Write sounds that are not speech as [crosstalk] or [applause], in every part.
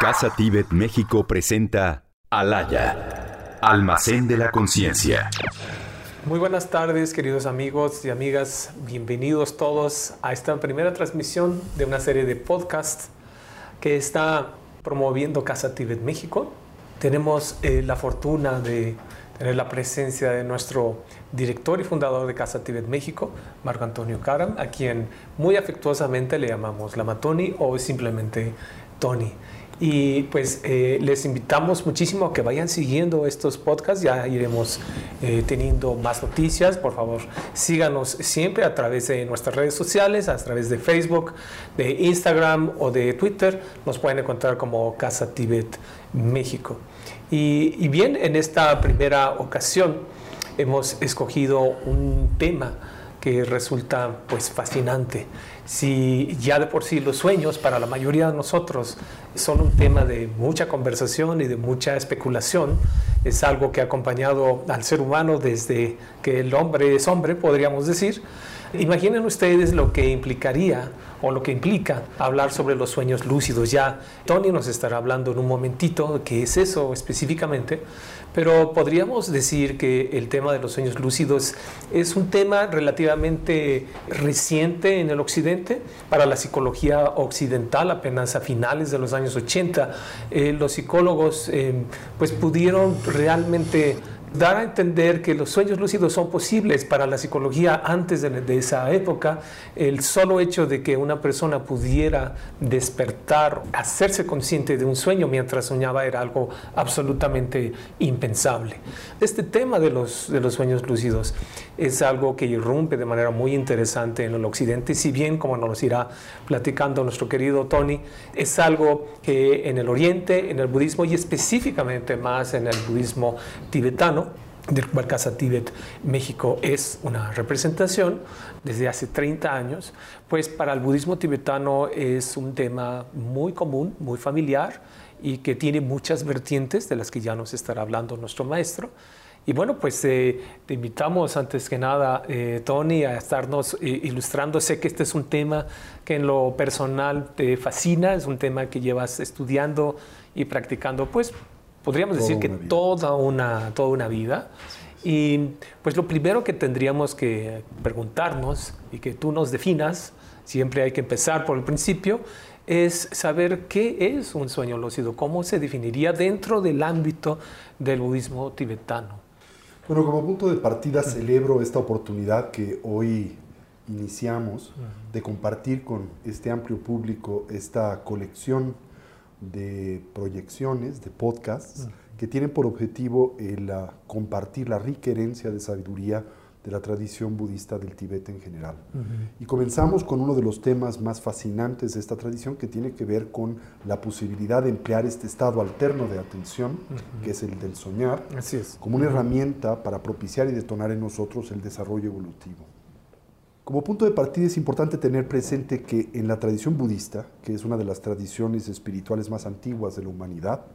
Casa Tíbet México presenta Alaya, Almacén de la Conciencia. Muy buenas tardes, queridos amigos y amigas. Bienvenidos todos a esta primera transmisión de una serie de podcasts que está promoviendo Casa Tíbet México. Tenemos eh, la fortuna de tener la presencia de nuestro director y fundador de Casa Tíbet México, Marco Antonio Karam, a quien muy afectuosamente le llamamos Lama Tony o simplemente Tony. Y pues eh, les invitamos muchísimo a que vayan siguiendo estos podcasts, ya iremos eh, teniendo más noticias, por favor síganos siempre a través de nuestras redes sociales, a través de Facebook, de Instagram o de Twitter, nos pueden encontrar como Casa Tibet México. Y, y bien, en esta primera ocasión hemos escogido un tema que resulta pues fascinante si ya de por sí los sueños para la mayoría de nosotros son un tema de mucha conversación y de mucha especulación, es algo que ha acompañado al ser humano desde que el hombre es hombre, podríamos decir. Imaginen ustedes lo que implicaría o lo que implica hablar sobre los sueños lúcidos. Ya Tony nos estará hablando en un momentito qué es eso específicamente, pero podríamos decir que el tema de los sueños lúcidos es un tema relativamente reciente en el occidente, para la psicología occidental, apenas a finales de los años 80, eh, los psicólogos eh, pues pudieron realmente dar a entender que los sueños lúcidos son posibles para la psicología antes de, esa época, el solo hecho de que una persona pudiera despertar, hacerse consciente de un sueño mientras soñaba era algo absolutamente impensable. Este tema de los, de los sueños lúcidos es algo que irrumpe de manera muy interesante en el occidente, si bien, como nos irá platicando nuestro querido Tony, es algo que en el oriente, en el budismo y específicamente más en el budismo tibetano, del cual Casa Tíbet México es una representación desde hace 30 años, pues para el budismo tibetano es un tema muy común, muy familiar y que tiene muchas vertientes de las que ya nos estará hablando nuestro maestro. Y bueno, pues eh, te invitamos antes que nada, eh, Tony, a estarnos eh, ilustrando. Sé que este es un tema que en lo personal te fascina, es un tema que llevas estudiando y practicando, pues podríamos decir que toda una, toda una vida. Y pues lo primero que tendríamos que preguntarnos y que tú nos definas, siempre hay que empezar por el principio, es saber qué es un sueño lúcido, cómo se definiría dentro del ámbito del budismo tibetano. Bueno, como punto de partida celebro esta oportunidad que hoy iniciamos de compartir con este amplio público esta colección de proyecciones, de podcasts, que tienen por objetivo el ah, compartir la rica herencia de sabiduría de la tradición budista del Tíbet en general. Y comenzamos con uno de los temas más fascinantes de esta tradición que tiene que ver con la posibilidad de emplear este estado alterno de atención, que es el del soñar, como una herramienta para propiciar y detonar en nosotros el desarrollo evolutivo. Como punto de partida es importante tener presente que en la tradición budista, que es una de las tradiciones espirituales más antiguas de la humanidad,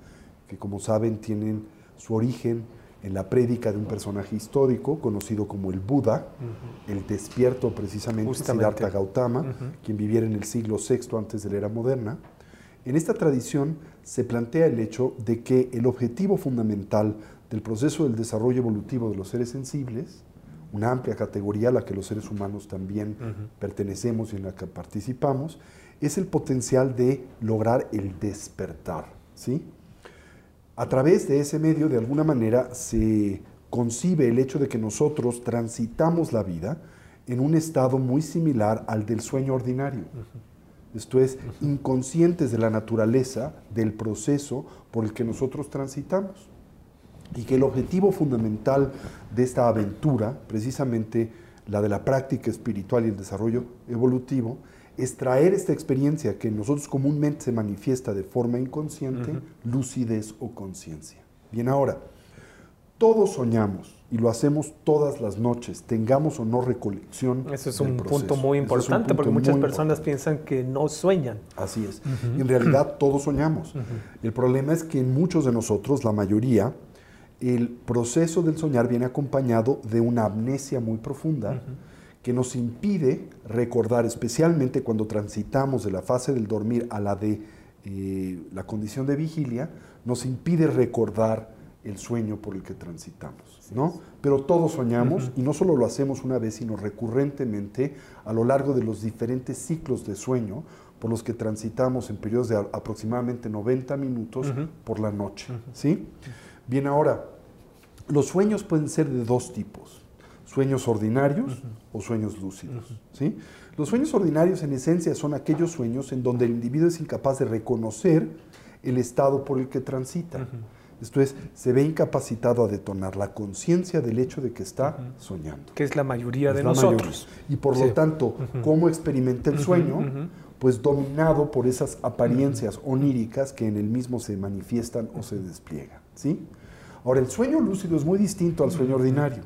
que como saben tienen su origen en la prédica de un personaje histórico conocido como el Buda, el despierto precisamente Siddhartha Gautama, quien viviera en el siglo VI antes de la era moderna. En esta tradición se plantea el hecho de que el objetivo fundamental del proceso del desarrollo evolutivo de los seres sensibles, una amplia categoría a la que los seres humanos también pertenecemos y en la que participamos, es el potencial de lograr el despertar, ¿sí? A través de ese medio, de alguna manera, se concibe el hecho de que nosotros transitamos la vida en un estado muy similar al del sueño ordinario. Esto es, inconscientes de la naturaleza del proceso por el que nosotros transitamos. Y que el objetivo fundamental de esta aventura, precisamente la de la práctica espiritual y el desarrollo evolutivo, es traer esta experiencia que en nosotros comúnmente se manifiesta de forma inconsciente, lucidez o conciencia. Bien, ahora, todos soñamos y lo hacemos todas las noches, tengamos o no recolección. Eso es un punto muy importante porque muchas personas piensan que no sueñan. Así es. En realidad todos soñamos. El problema es que en muchos de nosotros, la mayoría, el proceso del soñar viene acompañado de una amnesia muy profunda que nos impide recordar, especialmente cuando transitamos de la fase del dormir a la de eh, la condición de vigilia nos impide recordar el sueño por el que transitamos, ¿no? Pero todos soñamos y no solo lo hacemos una vez, sino recurrentemente a lo largo de los diferentes ciclos de sueño por los que transitamos en periodos de aproximadamente 90 minutos por la noche, ¿sí? Bien, ahora, los sueños pueden ser de dos tipos, sueños ordinarios o sueños lúcidos, ¿sí? Los sueños ordinarios en esencia son aquellos sueños en donde el individuo es incapaz de reconocer el estado por el que transita. Esto es, se ve incapacitado a detonar la conciencia del hecho de que está soñando. Que es la mayoría de nosotros. Y por lo tanto, ¿cómo experimenta el sueño? Pues dominado por esas apariencias oníricas que en el mismo se manifiestan o se despliegan. ¿sí? Ahora, el sueño lúcido es muy distinto al sueño ordinario,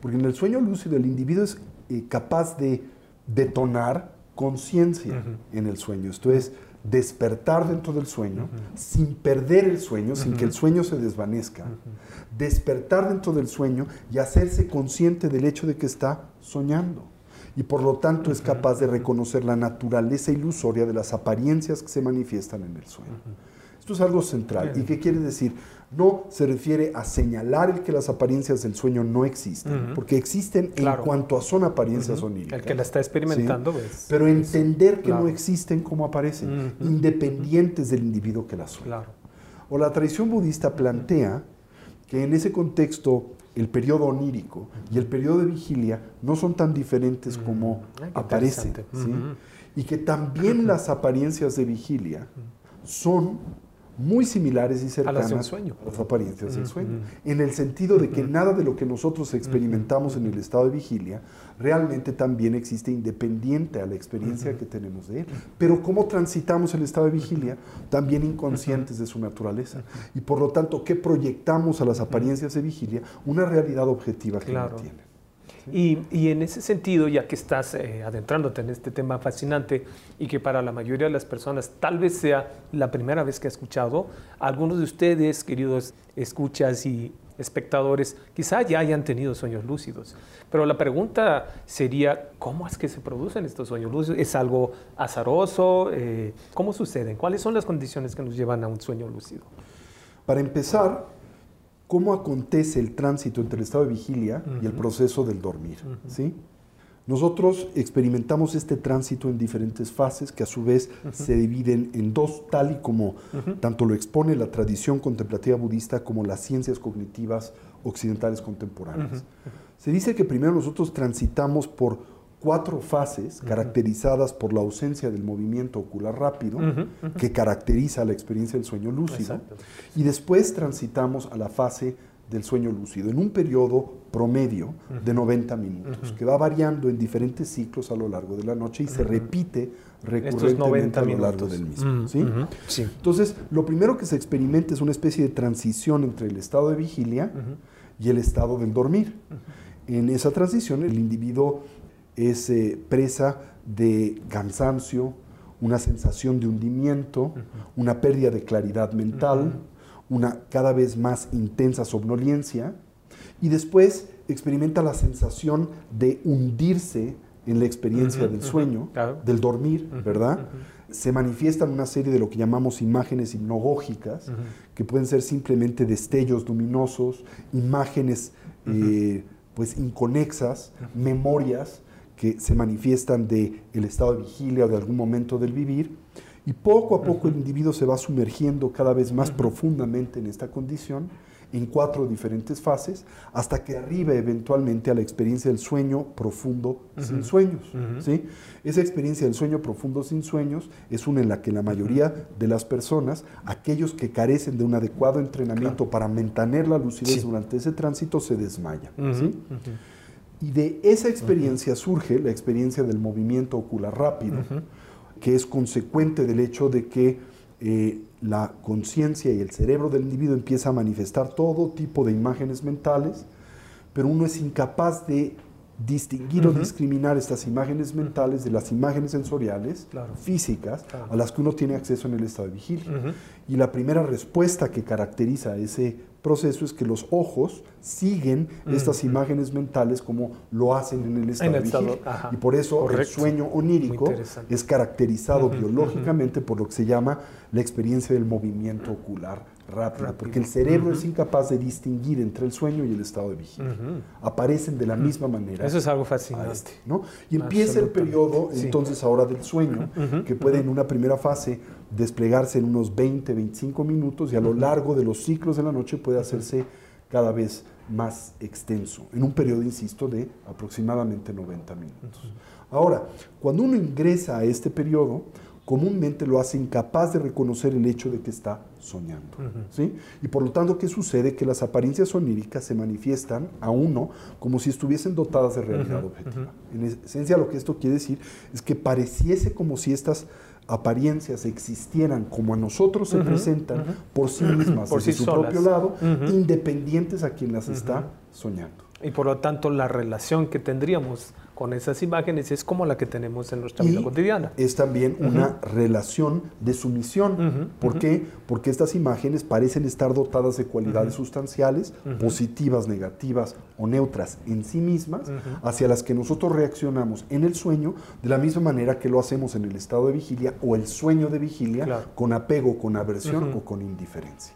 porque en el sueño lúcido el individuo es eh, capaz de detonar conciencia en el sueño. Esto es, despertar dentro del sueño, sin perder el sueño, sin que el sueño se desvanezca, despertar dentro del sueño y hacerse consciente del hecho de que está soñando. Y por lo tanto es capaz de reconocer la naturaleza ilusoria de las apariencias que se manifiestan en el sueño. Esto es algo central. ¿Y qué quiere decir? No se refiere a señalar el que las apariencias del sueño no existen, porque existen en cuanto a son apariencias oníricas. El que la está experimentando, ¿ves? Pero entender que no existen como aparecen, independientes del individuo que las sueña. O la tradición budista plantea que en ese contexto el periodo onírico y el periodo de vigilia no son tan diferentes como aparecen. Y que también [clears throat] las apariencias de vigilia son muy similares y cercanas a las, sueño. las apariencias del sueño, en el sentido de que nada de lo que nosotros experimentamos en el estado de vigilia realmente también existe independiente a la experiencia que tenemos de él. Pero cómo transitamos el estado de vigilia, también inconscientes de su naturaleza. Y por lo tanto, ¿qué proyectamos a las apariencias de vigilia? Una realidad objetiva que no tiene. Y, en ese sentido, ya que estás eh, adentrándote en este tema fascinante y que para la mayoría de las personas tal vez sea la primera vez que ha escuchado, algunos de ustedes, queridos escuchas y espectadores, quizá ya hayan tenido sueños lúcidos. Pero la pregunta sería, ¿cómo es que se producen estos sueños lúcidos? ¿Es algo azaroso? Eh, ¿Cómo suceden? ¿Cuáles son las condiciones que nos llevan a un sueño lúcido? Para empezar, cómo acontece el tránsito entre el estado de vigilia y el proceso del dormir. ¿sí? Nosotros experimentamos este tránsito en diferentes fases que a su vez se dividen en dos, tal y como tanto lo expone la tradición contemplativa budista como las ciencias cognitivas occidentales contemporáneas. Se dice que primero nosotros transitamos por cuatro fases caracterizadas por la ausencia del movimiento ocular rápido, que caracteriza la experiencia del sueño lúcido, y después transitamos a la fase del sueño lúcido, en un periodo promedio de 90 minutos, que va variando en diferentes ciclos a lo largo de la noche y se repite recurrentemente a lo largo del mismo. Entonces, lo primero que se experimenta es una especie de transición entre el estado de vigilia y el estado del dormir. En esa transición, el individuo es eh, presa de cansancio, una sensación de hundimiento, una pérdida de claridad mental, una cada vez más intensa somnolencia, y después experimenta la sensación de hundirse en la experiencia del sueño, del dormir, ¿verdad? Se manifiestan una serie de lo que llamamos imágenes hipnogógicas, que pueden ser simplemente destellos luminosos, imágenes eh, pues inconexas, memorias, que se manifiestan del el estado de vigilia o de algún momento del vivir, y poco a poco el individuo se va sumergiendo cada vez más profundamente en esta condición, en cuatro diferentes fases, hasta que arriba eventualmente a la experiencia del sueño profundo sin sueños. ¿sí? Esa experiencia del sueño profundo sin sueños es una en la que la mayoría de las personas, aquellos que carecen de un adecuado entrenamiento para mantener la lucidez durante ese tránsito, se desmayan. ¿sí? Y de esa experiencia surge la experiencia del movimiento ocular rápido, que es consecuente del hecho de que eh, la conciencia y el cerebro del individuo empieza a manifestar todo tipo de imágenes mentales, pero uno es incapaz de distinguir o discriminar estas imágenes mentales de las imágenes sensoriales Claro. físicas Claro. a las que uno tiene acceso en el estado de vigilia. Y la primera respuesta que caracteriza ese proceso es que los ojos siguen estas imágenes mentales como lo hacen en el estado En de el vigilia. Y por eso el sueño onírico es caracterizado biológicamente por lo que se llama la experiencia del movimiento ocular rápido, Rápido. porque el cerebro es incapaz de distinguir entre el sueño y el estado de vigilia. Aparecen de la misma manera. Eso es algo fascinante. este, ¿no? Y empieza el periodo Sí. entonces ahora del sueño, que puede en una primera fase desplegarse en unos 20, 25 minutos y a lo largo de los ciclos de la noche puede hacerse cada vez más extenso, en un periodo, insisto, de aproximadamente 90 minutos. Ahora, cuando uno ingresa a este periodo, comúnmente lo hace incapaz de reconocer el hecho de que está soñando. ¿sí? Y por lo tanto, ¿qué sucede? Que las apariencias oníricas se manifiestan a uno como si estuviesen dotadas de realidad objetiva. En esencia, lo que esto quiere decir es que pareciese como si estas apariencias existieran como a nosotros se presentan por sí mismas, Por desde sí su solas. propio lado, independientes a quien las está soñando. Y por lo tanto, la relación que tendríamos con esas imágenes es como la que tenemos en nuestra vida cotidiana. es también una relación de sumisión. Ujú, ¿Por qué? Porque estas imágenes parecen estar dotadas de cualidades sustanciales, positivas, negativas o neutras en sí mismas, hacia las que nosotros reaccionamos en el sueño de la misma manera que lo hacemos en el estado de vigilia o el sueño de vigilia, Claro. con apego, con aversión o con indiferencia.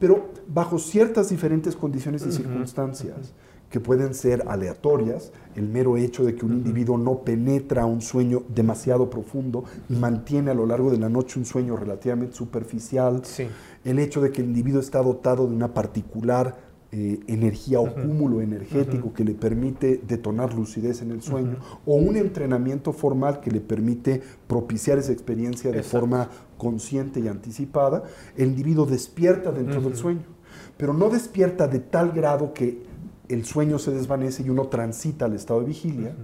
Pero bajo ciertas diferentes condiciones y circunstancias que pueden ser aleatorias, el mero hecho de que un individuo no penetra un sueño demasiado profundo y mantiene a lo largo de la noche un sueño relativamente superficial, Sí. el hecho de que el individuo está dotado de una particular eh, energía o cúmulo energético que le permite detonar lucidez en el sueño, o un entrenamiento formal que le permite propiciar esa experiencia de Exacto. forma consciente y anticipada, el individuo despierta dentro del sueño, pero no despierta de tal grado que el sueño se desvanece y uno transita al estado de vigilia,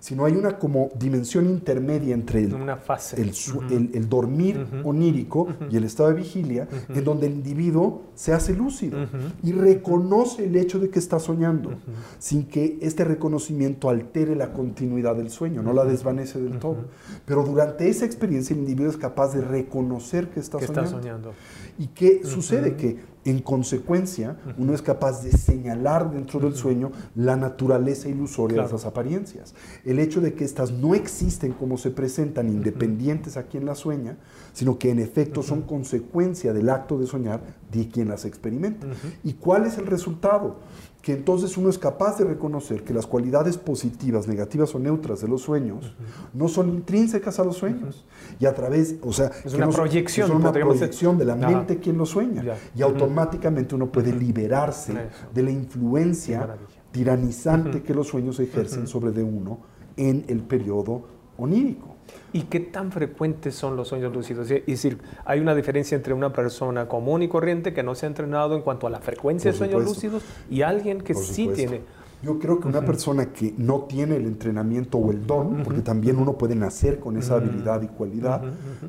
sino hay una como dimensión intermedia entre el, Una fase. el, su- el- el dormir onírico y el estado de vigilia, en donde el individuo se hace lúcido y reconoce el hecho de que está soñando, sin que este reconocimiento altere la continuidad del sueño, no la desvanece del todo. Pero durante esa experiencia el individuo es capaz de reconocer que está que soñando. está soñando. ¿Y qué sucede? Que en consecuencia uno es capaz de señalar dentro del sueño la naturaleza ilusoria Claro. de esas apariencias. El hecho de que éstas no existen como se presentan independientes a quien las sueña, sino que en efecto son consecuencia del acto de soñar de quien las experimenta. ¿Y cuál es el resultado? Que entonces uno es capaz de reconocer que las cualidades positivas, negativas o neutras de los sueños no son intrínsecas a los sueños. Y a través, o sea, Es que una no proyección, son una proyección de la Ajá. mente quien lo sueña. Ya. Y automáticamente uno puede liberarse Eso. de la influencia tiranizante que los sueños ejercen sobre de uno en el periodo onírico. ¿Y qué tan frecuentes son los sueños lúcidos? Es decir, hay una diferencia entre una persona común y corriente que no se ha entrenado en cuanto a la frecuencia de sueños lúcidos y alguien que sí tiene. Yo creo que una persona que no tiene el entrenamiento o el don, porque también uno puede nacer con esa habilidad y cualidad,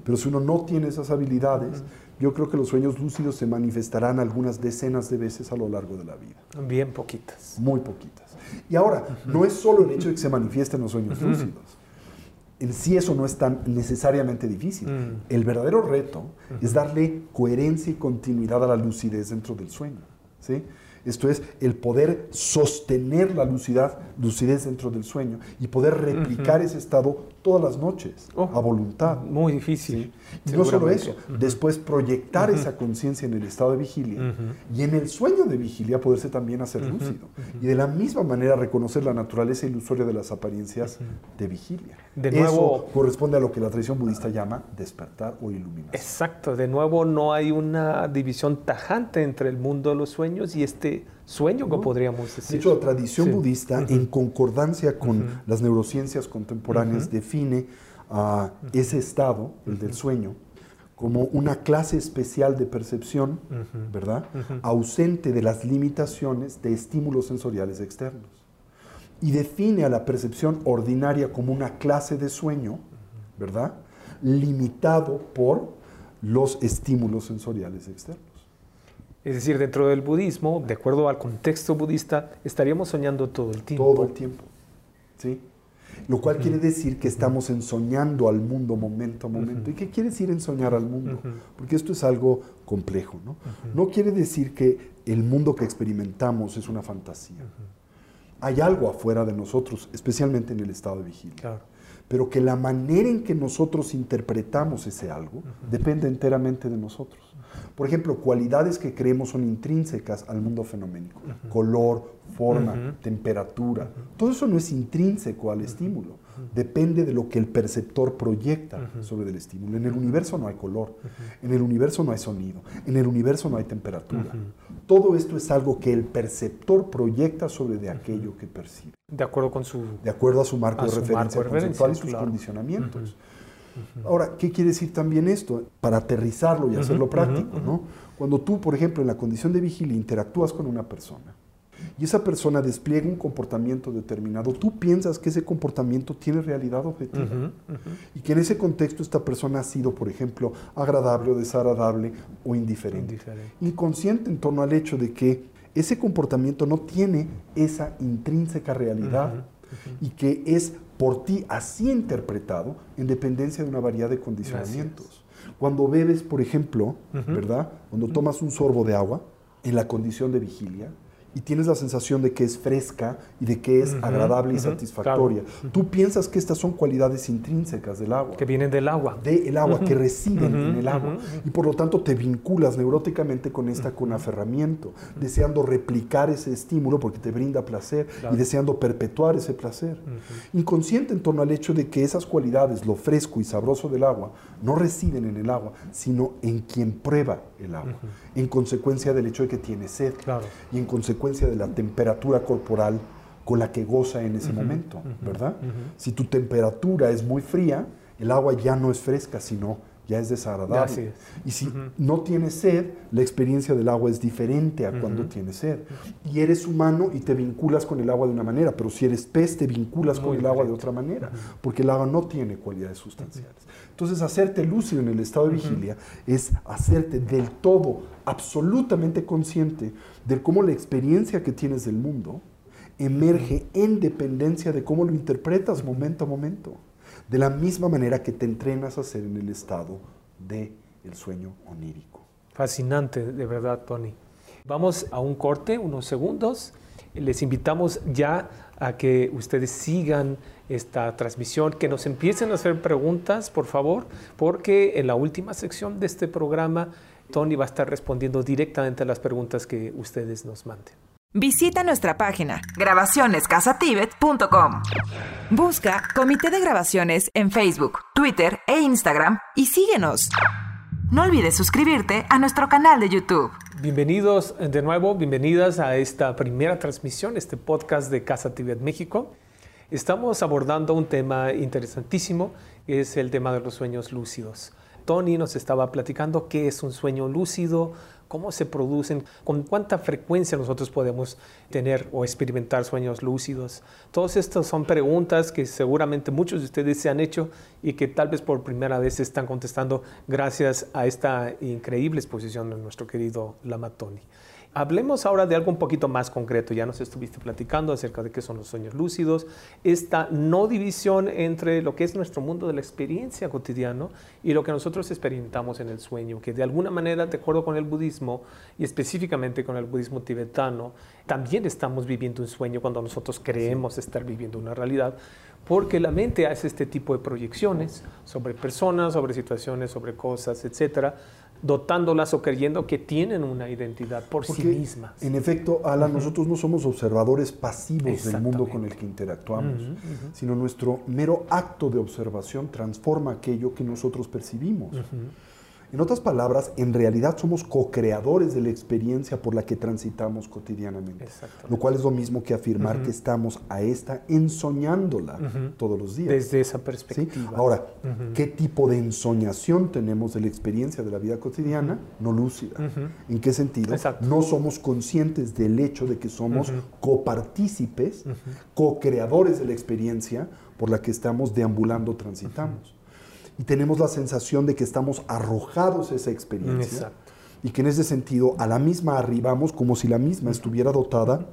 pero si uno no tiene esas habilidades, yo creo que los sueños lúcidos se manifestarán algunas decenas de veces a lo largo de la vida. Bien poquitas. muy poquitas. Y ahora, no es solo el hecho de que se manifiesten los sueños lúcidos. En sí eso no es tan necesariamente difícil. Mm. El verdadero reto es darle coherencia y continuidad a la lucidez dentro del sueño. ¿sí? Esto es el poder sostener la lucidez, lucidez dentro del sueño y poder replicar ese estado todas las noches Oh, a voluntad. Muy difícil. Y no solo eso, después proyectar esa conciencia en el estado de vigilia y en el sueño de vigilia poderse también hacer lúcido. Y de la misma manera reconocer la naturaleza ilusoria de las apariencias de vigilia. De eso nuevo- corresponde a lo que la tradición budista llama despertar o iluminación. Exacto, de nuevo no hay una división tajante entre el mundo de los sueños y este sueño que podríamos De decir. hecho, la tradición Sí. budista, en concordancia con las neurociencias contemporáneas, define a ese estado, el del sueño, como una clase especial de percepción, ¿verdad? Ausente de las limitaciones de estímulos sensoriales externos. Y define a la percepción ordinaria como una clase de sueño, ¿verdad? Limitado por los estímulos sensoriales externos. Es decir, dentro del budismo, de acuerdo al contexto budista, estaríamos soñando todo el tiempo. Todo el tiempo. ¿sí? Lo cual quiere decir que estamos ensoñando al mundo momento a momento. ¿Y qué quiere decir ensoñar al mundo? Porque esto es algo complejo, ¿no? No quiere decir que el mundo que experimentamos es una fantasía. Hay algo afuera de nosotros, especialmente en el estado de vigilia. Pero que la manera en que nosotros interpretamos ese algo depende enteramente de nosotros. Por ejemplo, cualidades que creemos son intrínsecas al mundo fenoménico. Color, forma, temperatura. Todo eso no es intrínseco al estímulo. Depende de lo que el perceptor proyecta sobre el estímulo. En el universo no hay color. En el universo no hay sonido. En el universo no hay temperatura. Todo esto es algo que el perceptor proyecta sobre de aquello que percibe. De acuerdo con su... De acuerdo a su marco de referencia conceptual y sus condicionamientos. Ahora, ¿qué quiere decir también esto? Para aterrizarlo y hacerlo práctico, ¿no? Cuando tú, por ejemplo, en la condición de vigilia interactúas con una persona y esa persona despliega un comportamiento determinado, tú piensas que ese comportamiento tiene realidad objetiva. Y que en ese contexto esta persona ha sido, por ejemplo, agradable o desagradable o indiferente. Inconsciente en torno al hecho de que ese comportamiento no tiene esa intrínseca realidad y que es por ti así interpretado en dependencia de una variedad de condicionamientos. Cuando bebes, por ejemplo, ¿verdad? Cuando tomas un sorbo de agua en la condición de vigilia, y tienes la sensación de que es fresca y de que es agradable y satisfactoria. Tú piensas que estas son cualidades intrínsecas del agua. Que vienen del agua. Del agua, que residen en el agua. Y por lo tanto te vinculas neuróticamente con esta con aferramiento, deseando replicar ese estímulo porque te brinda placer y deseando perpetuar ese placer. Inconsciente en torno al hecho de que esas cualidades, lo fresco y sabroso del agua, no residen en el agua, sino en quien prueba el agua, en consecuencia del hecho de que tiene sed. Y en consecuencia de la temperatura corporal con la que goza en ese momento, ¿verdad? Si tu temperatura es muy fría, el agua ya no es fresca, sino ya es desagradable. Y si no tienes sed, la experiencia del agua es diferente a cuando tienes sed. Y eres humano y te vinculas con el agua de una manera, pero si eres pez, te vinculas con el agua de otra manera, porque el agua no tiene cualidades sustanciales. Entonces, hacerte lúcido en el estado de vigilia es hacerte del todo, absolutamente consciente de cómo la experiencia que tienes del mundo emerge en dependencia de cómo lo interpretas momento a momento de la misma manera que te entrenas a hacer en el estado de el sueño onírico. Fascinante, de verdad, Tony. Vamos a un corte, unos segundos. Les invitamos ya a que ustedes sigan esta transmisión, que nos empiecen a hacer preguntas, por favor, porque en la última sección de este programa, Tony va a estar respondiendo directamente a las preguntas que ustedes nos manden. Visita nuestra página grabacionescasatibet.com. Busca Comité de Grabaciones en Facebook, Twitter e Instagram y síguenos. No olvides suscribirte a nuestro canal de YouTube. Bienvenidos de nuevo, bienvenidas a esta primera transmisión, este podcast de Casa Tibet México. Estamos abordando un tema interesantísimo, es el tema de los sueños lúcidos. Tony nos estaba platicando qué es un sueño lúcido, cómo se producen, con cuánta frecuencia nosotros podemos tener o experimentar sueños lúcidos. Todas estas son preguntas que seguramente muchos de ustedes se han hecho y que tal vez por primera vez están contestando gracias a esta increíble exposición de nuestro querido Lama Tony. Hablemos ahora de algo un poquito más concreto. Ya nos estuviste platicando acerca de qué son los sueños lúcidos, esta no división entre lo que es nuestro mundo de la experiencia cotidiana y lo que nosotros experimentamos en el sueño, que de alguna manera, de acuerdo con el budismo y específicamente con el budismo tibetano, también estamos viviendo un sueño cuando nosotros creemos estar viviendo una realidad, porque la mente hace este tipo de proyecciones sobre personas, sobre situaciones, sobre cosas, etcétera dotándolas o creyendo que tienen una identidad por sí mismas. En efecto, Alan, nosotros no somos observadores pasivos del mundo con el que interactuamos, sino nuestro mero acto de observación transforma aquello que nosotros percibimos. En otras palabras, en realidad somos co-creadores de la experiencia por la que transitamos cotidianamente. Lo cual es lo mismo que afirmar que estamos a esta ensoñándola todos los días. Desde esa perspectiva. Ahora, ¿qué tipo de ensoñación tenemos de la experiencia de la vida cotidiana? No lúcida. ¿En qué sentido? No somos conscientes del hecho de que somos copartícipes, co-creadores de la experiencia por la que estamos deambulando, transitamos y tenemos la sensación de que estamos arrojados a esa experiencia. Y que en ese sentido a la misma arribamos como si la misma estuviera dotada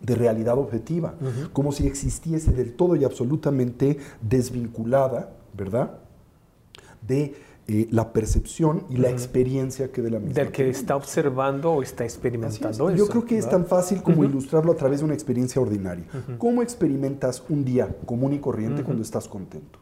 de realidad objetiva, como si existiese del todo y absolutamente desvinculada, ¿verdad? De eh, la percepción y la experiencia que de la misma. Del que está observando o está experimentando eso. Yo creo que es tan fácil como ilustrarlo a través de una experiencia ordinaria. ¿Cómo experimentas un día común y corriente cuando estás contento?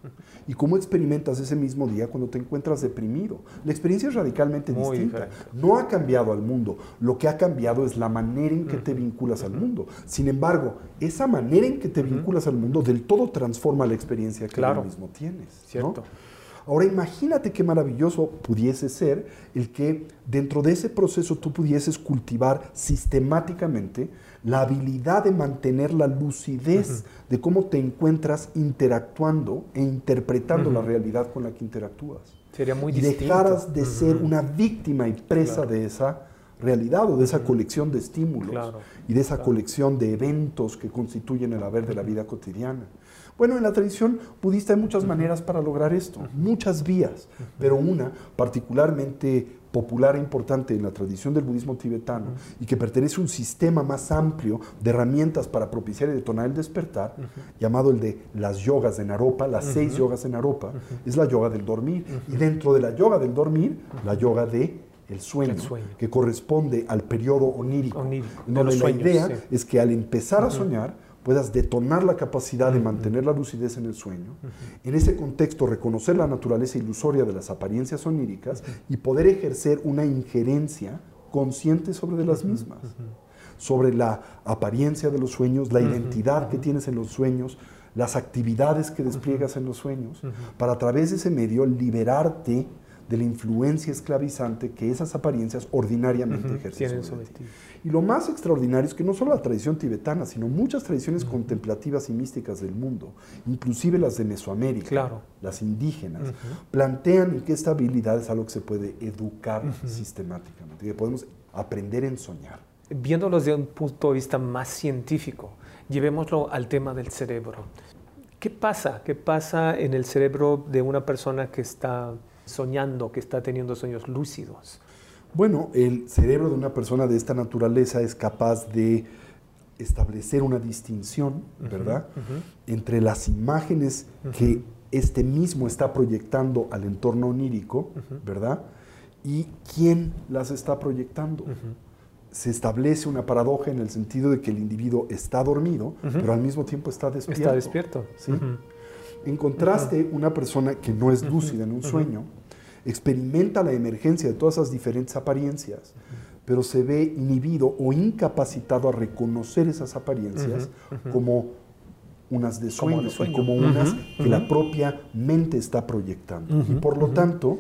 ¿Y cómo experimentas ese mismo día cuando te encuentras deprimido? La experiencia es radicalmente distinta. No ha cambiado al mundo. Lo que ha cambiado es la manera en que te vinculas al mundo. Sin embargo, esa manera en que te vinculas al mundo del todo transforma la experiencia que claro. mismo tienes. Cierto. Ahora imagínate qué maravilloso pudiese ser el que dentro de ese proceso tú pudieses cultivar sistemáticamente la habilidad de mantener la lucidez de cómo te encuentras interactuando e interpretando la realidad con la que interactúas. Sería muy y dejaras de ser una víctima y presa de esa realidad o de esa colección de estímulos y de esa colección de eventos que constituyen el haber de la vida cotidiana. Bueno, en la tradición budista hay muchas maneras para lograr esto, muchas vías, pero una particularmente popular e importante en la tradición del budismo tibetano y que pertenece a un sistema más amplio de herramientas para propiciar y detonar el despertar, llamado el de las yogas de Naropa, las seis yogas de Naropa, es la yoga del dormir. Y dentro de la yoga del dormir, la yoga de el sueño, que corresponde al periodo onírico, donde la idea es que al empezar a soñar, puedas detonar la capacidad de mantener la lucidez en el sueño, en ese contexto reconocer la naturaleza ilusoria de las apariencias oníricas y poder ejercer una injerencia consciente sobre de las mismas, sobre la apariencia de los sueños, la identidad que tienes en los sueños, las actividades que despliegas en los sueños, para a través de ese medio liberarte de la influencia esclavizante que esas apariencias ordinariamente ejercen sobre ti. Y lo más extraordinario es que no solo la tradición tibetana, sino muchas tradiciones contemplativas y místicas del mundo, inclusive las de Mesoamérica, las indígenas, plantean que esta habilidad es algo que se puede educar sistemáticamente, que podemos aprender en soñar. Viéndolo desde un punto de vista más científico, llevémoslo al tema del cerebro. ¿Qué pasa? ¿Qué pasa en el cerebro de una persona que está soñando, que está teniendo sueños lúcidos? Bueno, el cerebro de una persona de esta naturaleza es capaz de establecer una distinción, ¿verdad?, entre las imágenes que este mismo está proyectando al entorno onírico, ¿verdad?, y quién las está proyectando. Se establece una paradoja en el sentido de que el individuo está dormido, pero al mismo tiempo está despierto. Está despierto. ¿sí? En contraste, una persona que no es lúcida en un sueño, experimenta la emergencia de todas esas diferentes apariencias, pero se ve inhibido o incapacitado a reconocer esas apariencias como unas de sueño, como, como unas que la propia mente está proyectando. y por lo tanto,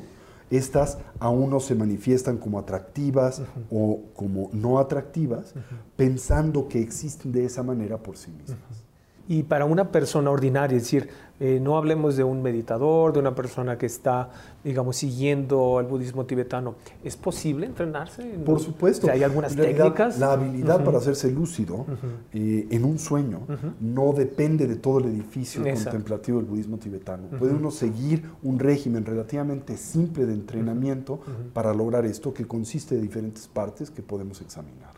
estas aún no se manifiestan como atractivas o como no atractivas, pensando que existen de esa manera por sí mismas. Y para una persona ordinaria, es decir, eh, no hablemos de un meditador, de una persona que está, digamos, siguiendo el budismo tibetano, ¿es posible entrenarse? Por supuesto. ¿Hay algunas técnicas? La habilidad para hacerse lúcido eh, en un sueño no depende de todo el edificio contemplativo del budismo tibetano. Puede uno seguir un régimen relativamente simple de entrenamiento para lograr esto, que consiste de diferentes partes que podemos examinar.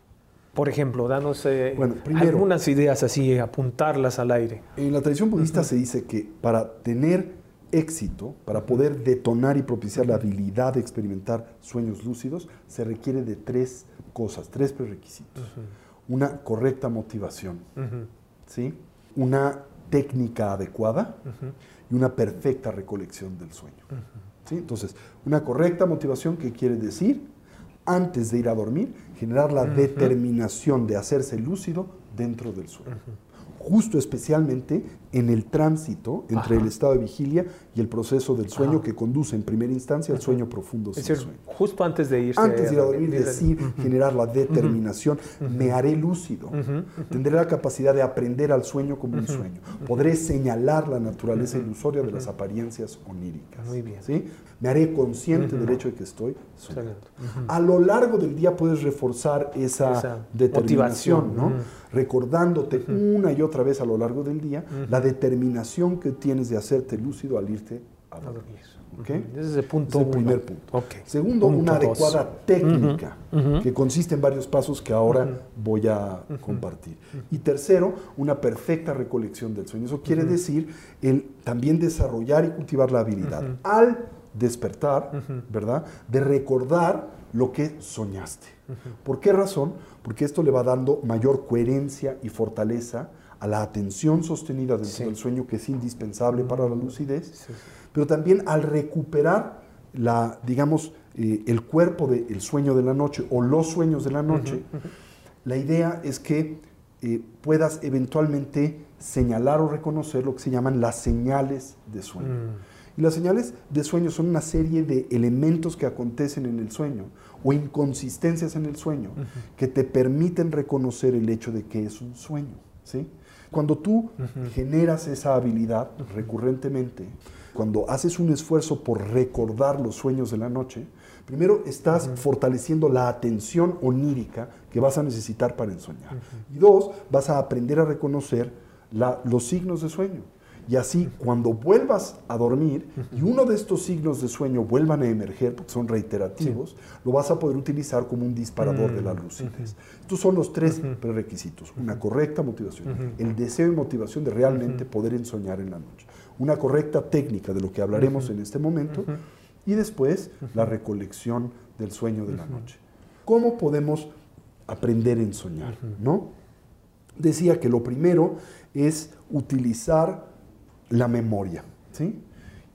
Por ejemplo, danos eh, algunas ideas así, apuntarlas al aire. En la tradición budista se dice que para tener éxito, para poder detonar y propiciar la habilidad de experimentar sueños lúcidos, se requiere de tres cosas, tres prerequisitos. Una correcta motivación, ¿sí? una técnica adecuada y una perfecta recolección del sueño. ¿sí? Entonces, una correcta motivación, ¿qué quiere decir? Antes de ir a dormir, generar la determinación de hacerse lúcido dentro del sueño. Justo especialmente en el tránsito entre el estado de vigilia y el proceso del sueño que conduce en primera instancia al sueño profundo. Es decir, justo antes de irse Antes de ir a dormir, decir, generar la determinación, me haré lúcido, tendré la capacidad de aprender al sueño como un sueño, podré señalar la naturaleza ilusoria de las apariencias oníricas. Muy bien. ¿sí? Me haré consciente del hecho de que estoy soñando. A lo largo del día puedes reforzar esa, determinación, ¿no? recordándote una y otra vez a lo largo del día la determinación que tienes de hacerte lúcido al irte a dormir. ¿ok? Ese es el punto Es el primer uno. punto. Segundo, Punto una dos. adecuada técnica que consiste en varios pasos que ahora voy a compartir. Y tercero, una perfecta recolección del sueño. Eso quiere decir el también desarrollar y cultivar la habilidad al despertar, ¿verdad? De recordar lo que soñaste. ¿Por qué razón? Porque esto le va dando mayor coherencia y fortaleza a la atención sostenida dentro Sí. del sueño que es indispensable para la lucidez, Sí, pero también al recuperar la, digamos, eh, el cuerpo del sueño de la noche o los sueños de la noche, la idea es que eh, puedas eventualmente señalar o reconocer lo que se llaman las señales de sueño. Mm. Y las señales de sueño son una serie de elementos que acontecen en el sueño o inconsistencias en el sueño que te permiten reconocer el hecho de que es un sueño. ¿sí? Cuando tú generas esa habilidad recurrentemente, cuando haces un esfuerzo por recordar los sueños de la noche, primero estás fortaleciendo la atención onírica que vas a necesitar para ensoñar. Y dos, vas a aprender a reconocer la- los signos de sueño. Y así, cuando vuelvas a dormir y uno de estos signos de sueño vuelvan a emerger, porque son reiterativos, lo vas a poder utilizar como un disparador de la lucidez. Estos son los tres prerequisitos. Una correcta motivación, el deseo y motivación de realmente poder ensoñar en la noche. Una correcta técnica de lo que hablaremos en este momento. Y después, la recolección del sueño de la noche. ¿Cómo podemos aprender a ensoñar? ¿no? Decía que lo primero es utilizar la memoria. ¿sí?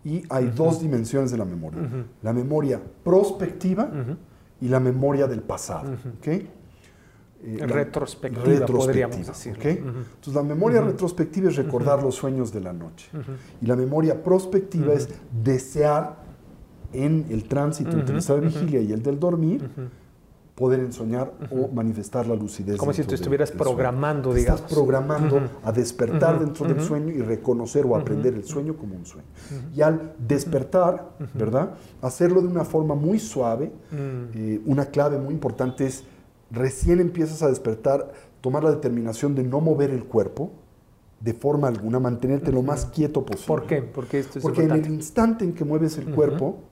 Y hay dos dimensiones de la memoria. La memoria prospectiva y la memoria del pasado. ¿ok? Eh, la- Retrospectiva, podríamos decir. ¿ok? Entonces, la memoria retrospectiva es recordar los sueños de la noche. Y la memoria prospectiva es desear en el tránsito entre de vigilia y el del dormir poder ensoñar o manifestar la lucidez. Como si tú estuvieras programando, digamos. Estás programando a despertar dentro del sueño y reconocer o aprender el sueño como un sueño. Y al despertar, ¿verdad? Hacerlo de una forma muy suave. eh, una clave muy importante es, recién empiezas a despertar, tomar la determinación de no mover el cuerpo de forma alguna, mantenerte lo más quieto posible. ¿Por qué? Porque esto es Porque en el instante en que mueves el cuerpo,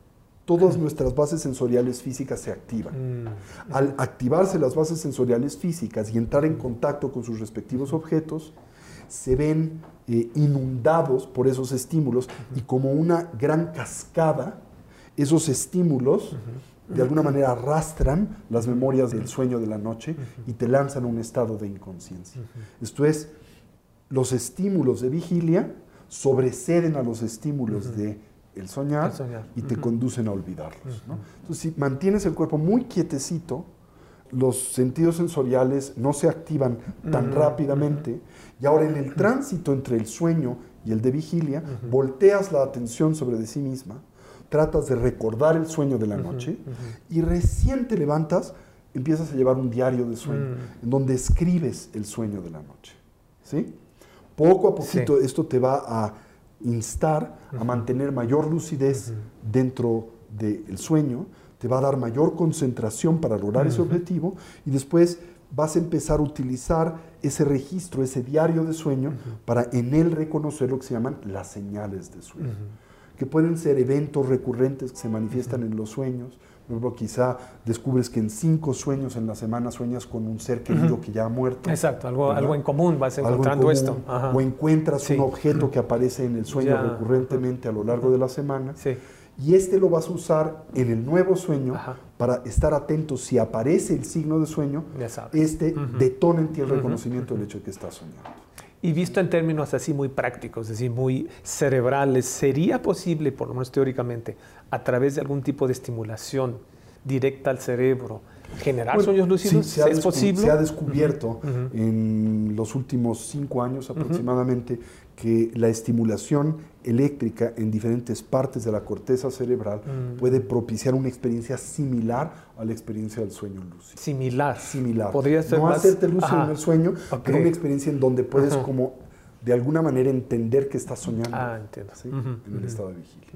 todas nuestras bases sensoriales físicas se activan. Mm. Al activarse las bases sensoriales físicas y entrar en contacto con sus respectivos objetos, se ven eh, inundados por esos estímulos y como una gran cascada, esos estímulos de alguna manera arrastran las memorias del sueño de la noche y te lanzan a un estado de inconsciencia. Esto es, los estímulos de vigilia sobreceden a los estímulos de el soñar, El soñar. y te conducen a olvidarlos. ¿no? Entonces, si mantienes el cuerpo muy quietecito, los sentidos sensoriales no se activan tan rápidamente y ahora en el tránsito entre el sueño y el de vigilia, volteas la atención sobre de sí misma, tratas de recordar el sueño de la noche y recién te levantas, empiezas a llevar un diario de sueño en donde escribes el sueño de la noche. ¿Sí? Poco a poquito esto te va a instar a mantener mayor lucidez dentro del sueño, te va a dar mayor concentración para lograr ese objetivo y después vas a empezar a utilizar ese registro, ese diario de sueño, para en él reconocer lo que se llaman las señales de sueño, que pueden ser eventos recurrentes que se manifiestan en los sueños. Por quizá descubres que en cinco sueños en la semana sueñas con un ser querido que ya ha muerto. Exacto, algo, ¿verdad? algo en común vas encontrando común, esto. Ajá. O encuentras Sí. un objeto que aparece en el sueño Ya. recurrentemente a lo largo de la semana. Sí. Y este lo vas a usar en el nuevo sueño Ajá. para estar atento. Si aparece el signo de sueño, este detona en ti el reconocimiento del hecho de que estás soñando. Y visto en términos así muy prácticos, es decir, muy cerebrales, ¿sería posible, por lo menos teóricamente, a través de algún tipo de estimulación directa al cerebro, generar Bueno, sueños lúcidos? sí, ¿Es posible? Se ha descubierto en los últimos cinco años aproximadamente que la estimulación eléctrica en diferentes partes de la corteza cerebral Mm. puede propiciar una experiencia similar a la experiencia del sueño lúcido. Similar. Similar. Podría ser no más... hacerte lúcido Ajá. en el sueño, pero una experiencia en donde puedes Ajá. como de alguna manera entender que estás soñando. Ah, entiendo. en el estado de vigilia.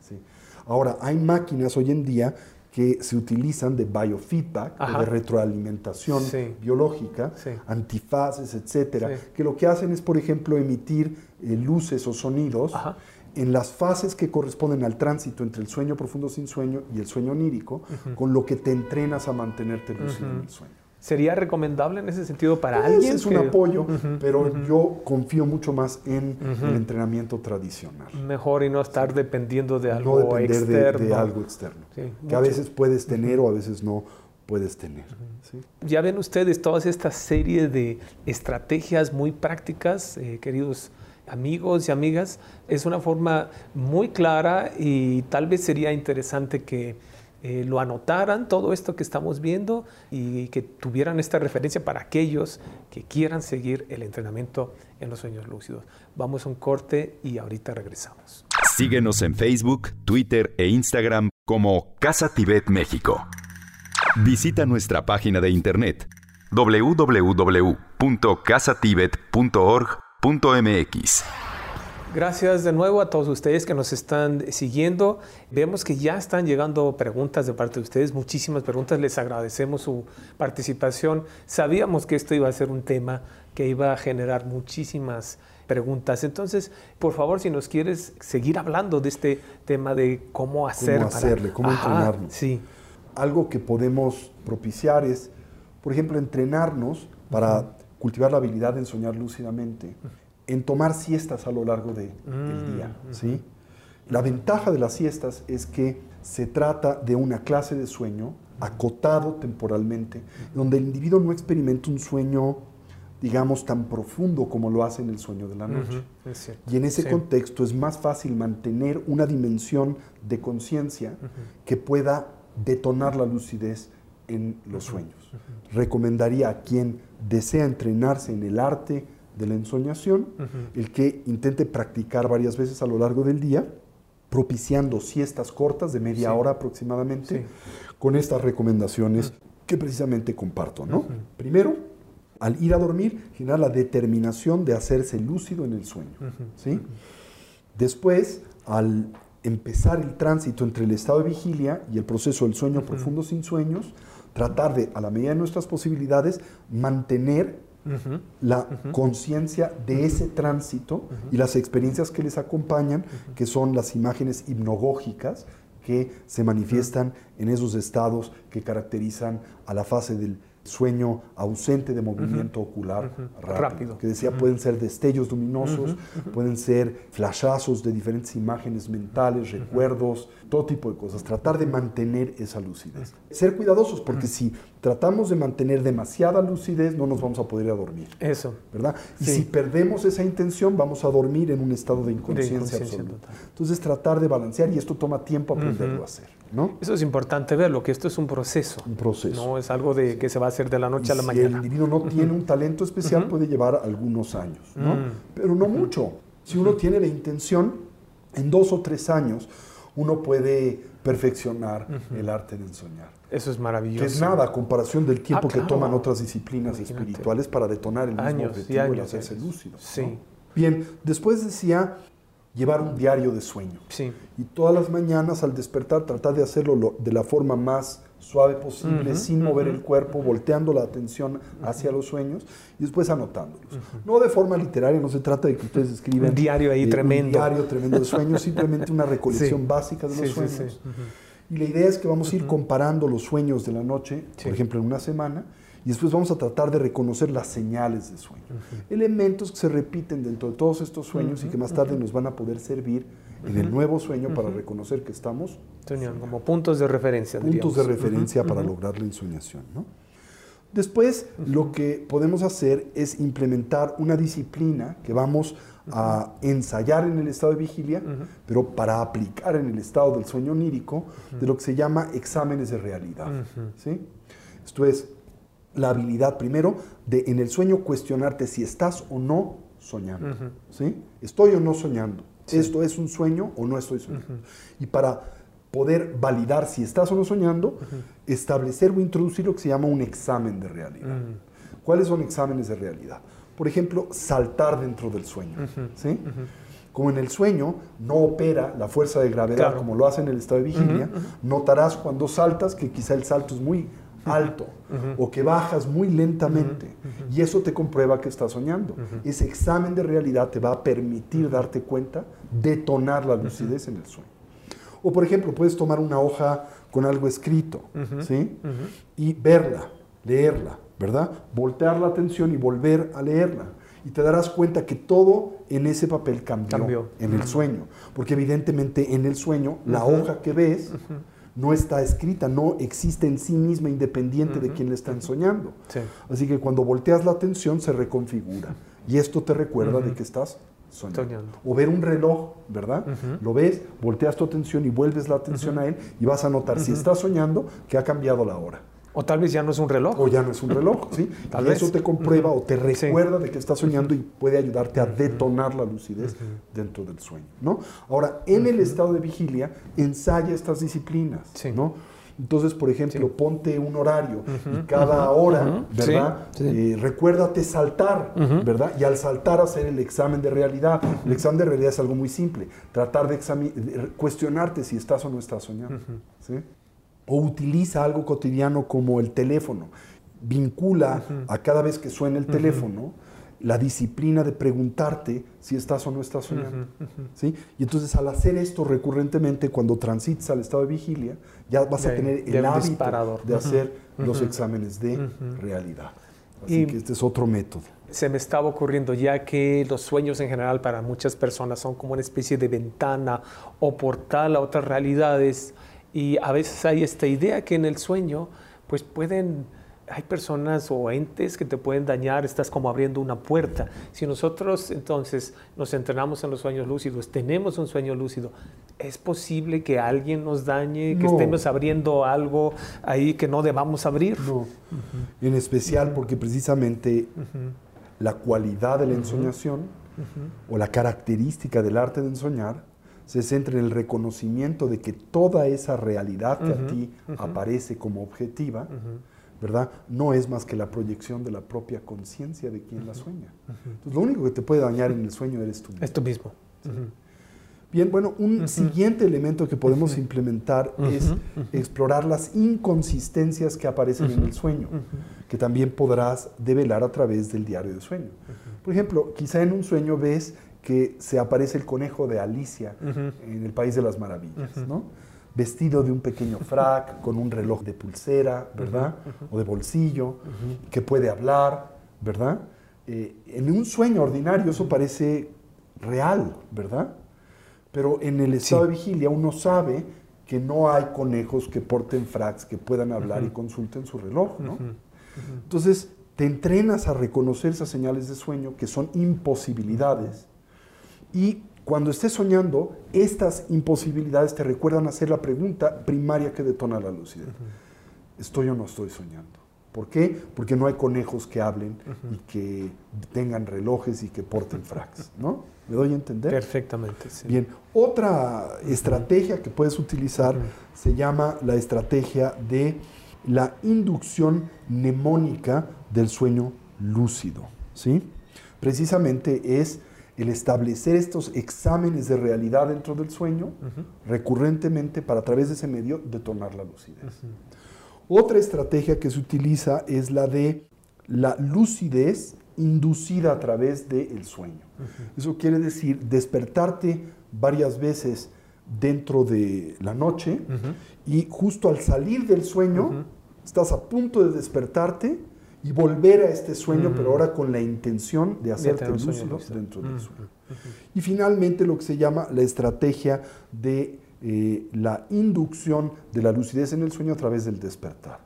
¿sí? Ahora, hay máquinas hoy en día que se utilizan de biofeedback, o de retroalimentación Sí. biológica, Sí. antifases, etcétera, Sí. que lo que hacen es, por ejemplo, emitir eh, luces o sonidos Ajá. en las fases que corresponden al tránsito entre el sueño profundo sin sueño y el sueño onírico, con lo que te entrenas a mantenerte lúcido en el sueño. ¿Sería recomendable en ese sentido para Pues, alguien? Es un apoyo, pero yo confío mucho más en el entrenamiento tradicional. Mejor y no estar dependiendo de No algo depender de- externo. de, algo externo. Sí, que a veces puedes tener o a veces no puedes tener. ¿sí? Ya ven ustedes todas estas serie de estrategias muy prácticas, eh, queridos amigos y amigas. Es una forma muy clara y tal vez sería interesante que eh, lo anotaran todo esto que estamos viendo y que tuvieran esta referencia para aquellos que quieran seguir el entrenamiento en los sueños lúcidos. Vamos a un corte y ahorita regresamos. Síguenos en Facebook, Twitter e Instagram como Casa Tibet México. Visita nuestra página de internet www.casatibet.org.mx. Gracias de nuevo a todos ustedes que nos están siguiendo. Vemos que ya están llegando preguntas de parte de ustedes, muchísimas preguntas. Les agradecemos su participación. Sabíamos que esto iba a ser un tema que iba a generar muchísimas preguntas. Entonces, por favor, si nos quieres seguir hablando de este tema de cómo hacer. Cómo hacerle, cómo entrenarnos. Sí. Algo que podemos propiciar es, por ejemplo, entrenarnos para cultivar la habilidad de soñar lúcidamente, en tomar siestas a lo largo de- del día. ¿sí? La ventaja de las siestas es que se trata de una clase de sueño acotado temporalmente, donde el individuo no experimenta un sueño, digamos, tan profundo como lo hace en el sueño de la noche. Y en ese Sí. contexto es más fácil mantener una dimensión de conciencia que pueda detonar la lucidez en los sueños. Recomendaría a quien desea entrenarse en el arte de la ensoñación, el que intente practicar varias veces a lo largo del día, propiciando siestas cortas de media Sí. hora aproximadamente, Sí. con estas recomendaciones que precisamente comparto. ¿no? Primero, al ir a dormir, generar la determinación de hacerse lúcido en el sueño. ¿sí? Después, al empezar el tránsito entre el estado de vigilia y el proceso del sueño profundo sin sueños, tratar de, a la medida de nuestras posibilidades, mantener La conciencia de ese tránsito y las experiencias que les acompañan, que son las imágenes hipnogógicas que se manifiestan en esos estados que caracterizan a la fase del sueño ausente de movimiento ocular rápido, Rápido. que decía pueden ser destellos luminosos, pueden ser flashazos de diferentes imágenes mentales, recuerdos, todo tipo de cosas. Tratar de mantener esa lucidez. Ser cuidadosos porque si tratamos de mantener demasiada lucidez no nos vamos a poder ir a dormir. Eso. ¿verdad? Y si perdemos esa intención, vamos a dormir en un estado de inconsciencia, inconsciencia absoluta. total. Entonces, tratar de balancear, y esto toma tiempo aprenderlo a hacer, ¿no? Eso es importante verlo, que esto es un proceso. Un proceso. No es algo de que se va a hacer de la noche a la Y si el mañana. individuo no tiene un talento especial, puede llevar algunos años, ¿no? Mm. Pero no mucho. Si uno tiene la intención, en dos o tres años, uno puede perfeccionar el arte de ensoñar. Eso es maravilloso. Que es nada a comparación del tiempo Ah, que toman otras disciplinas Imagínate. espirituales para detonar el mismo Años y objetivo, el años y hacerse lúcido. ¿no? Sí. Bien, después decía llevar un diario de sueño. Sí. Y todas las mañanas al despertar tratar de hacerlo lo- de la forma más suave posible, sin mover el cuerpo, volteando la atención hacia los sueños y después anotándolos. No de forma literaria, no se trata de que ustedes escriban Un diario ahí eh, tremendo. Un diario tremendo de sueños, [laughs] simplemente una recolección Sí. básica de los Sí, sueños. Y la idea es que vamos a ir comparando los sueños de la noche, por ejemplo, en una semana, y después vamos a tratar de reconocer las señales de sueño. Elementos que se repiten dentro de todos estos sueños y que más tarde nos van a poder servir en el nuevo sueño para reconocer que estamos Soñando, como puntos de referencia. puntos de diríamos. referencia para lograr la ensoñación. ¿no? Después, lo que podemos hacer es implementar una disciplina que vamos a ensayar en el estado de vigilia, pero para aplicar en el estado del sueño onírico, de lo que se llama exámenes de realidad. ¿sí? Esto es la habilidad, primero, de en el sueño cuestionarte si estás o no soñando. ¿sí? ¿Estoy o no soñando? ¿Esto es un sueño o no estoy soñando? Y para poder validar si estás o no soñando, establecer o introducir lo que se llama un examen de realidad. ¿Cuáles son exámenes de realidad? Por ejemplo, saltar dentro del sueño. ¿sí? Como en el sueño no opera la fuerza de gravedad Claro. como lo hace en el estado de vigilia, notarás cuando saltas que quizá el salto es muy alto o que bajas muy lentamente y eso te comprueba que estás soñando. Ese examen de realidad te va a permitir darte cuenta, detonar la lucidez en el sueño. O por ejemplo, puedes tomar una hoja con algo escrito, ¿sí? Y verla, leerla, ¿verdad? Voltear la atención y volver a leerla. Y te darás cuenta que todo en ese papel cambió, en el sueño. Porque evidentemente en el sueño la hoja que ves no está escrita, no existe en sí misma independiente de quien le están soñando. Así que cuando volteas la atención se reconfigura. Y esto te recuerda de que estás soñando. O ver un reloj, ¿verdad? Lo ves, volteas tu atención y vuelves la atención a él y vas a notar si estás soñando que ha cambiado la hora. O tal vez ya no es un reloj. O ya no es un reloj, [laughs] ¿sí? Tal vez. Eso te comprueba o te recuerda de que estás soñando y puede ayudarte a detonar la lucidez dentro del sueño, ¿no? Ahora, en el estado de vigilia, ensaya estas disciplinas, ¿no? Entonces, por ejemplo, ponte un horario y cada hora, ¿verdad? Eh, recuérdate saltar, ¿verdad? Y al saltar hacer el examen de realidad. El examen de realidad es algo muy simple. Tratar de, de cuestionarte si estás o no estás soñando. ¿sí? O utiliza algo cotidiano como el teléfono. Vincula a cada vez que suena el teléfono la disciplina de preguntarte si estás o no estás soñando. ¿sí? Y entonces al hacer esto recurrentemente, cuando transites al estado de vigilia, ya vas a tener el hábito de hacer los exámenes de realidad. Así que este es otro método. Se me estaba ocurriendo ya que los sueños en general para muchas personas son como una especie de ventana o portal a otras realidades y a veces hay esta idea que en el sueño, pues pueden, hay personas o entes que te pueden dañar, estás como abriendo una puerta. Si nosotros entonces nos entrenamos en los sueños lúcidos, tenemos un sueño lúcido, ¿es posible que alguien nos dañe, que estemos abriendo algo ahí que no debamos abrir? No, en especial porque precisamente la cualidad de la ensoñación o la característica del arte de ensoñar se centra en el reconocimiento de que toda esa realidad que a ti aparece como objetiva, ¿verdad? No es más que la proyección de la propia conciencia de quien la sueña. Entonces, lo único que te puede dañar en el sueño eres tú mismo. Es tú mismo. Bien, bueno, un siguiente elemento que podemos implementar es explorar las inconsistencias que aparecen en el sueño, que también podrás develar a través del diario de sueño. Por ejemplo, quizá en un sueño ves que se aparece el conejo de Alicia en el País de las Maravillas, ¿no? Vestido de un pequeño frac, con un reloj de pulsera, ¿verdad? O de bolsillo, que puede hablar, ¿verdad? Eh, en un sueño ordinario eso parece real, ¿verdad? Pero en el estado de vigilia uno sabe que no hay conejos que porten fracs, que puedan hablar y consulten su reloj, ¿no? Entonces, te entrenas a reconocer esas señales de sueño que son imposibilidades y cuando estés soñando, estas imposibilidades te recuerdan hacer la pregunta primaria que detona la lucidez. ¿Estoy o no estoy soñando? ¿Por qué? Porque no hay conejos que hablen y que tengan relojes y que porten fracs, ¿no? ¿Me doy a entender? Perfectamente, sí. Bien, otra estrategia que puedes utilizar se llama la estrategia de la inducción mnemónica del sueño lúcido, ¿sí? Precisamente es el establecer estos exámenes de realidad dentro del sueño recurrentemente para a través de ese medio detonar la lucidez. Otra estrategia que se utiliza es la de la lucidez inducida a través del sueño. Eso quiere decir despertarte varias veces dentro de la noche y justo al salir del sueño estás a punto de despertarte y volver a este sueño, pero ahora con la intención de hacerte lúcido dentro del sueño. Y finalmente lo que se llama la estrategia de eh, la inducción de la lucidez en el sueño a través del despertar.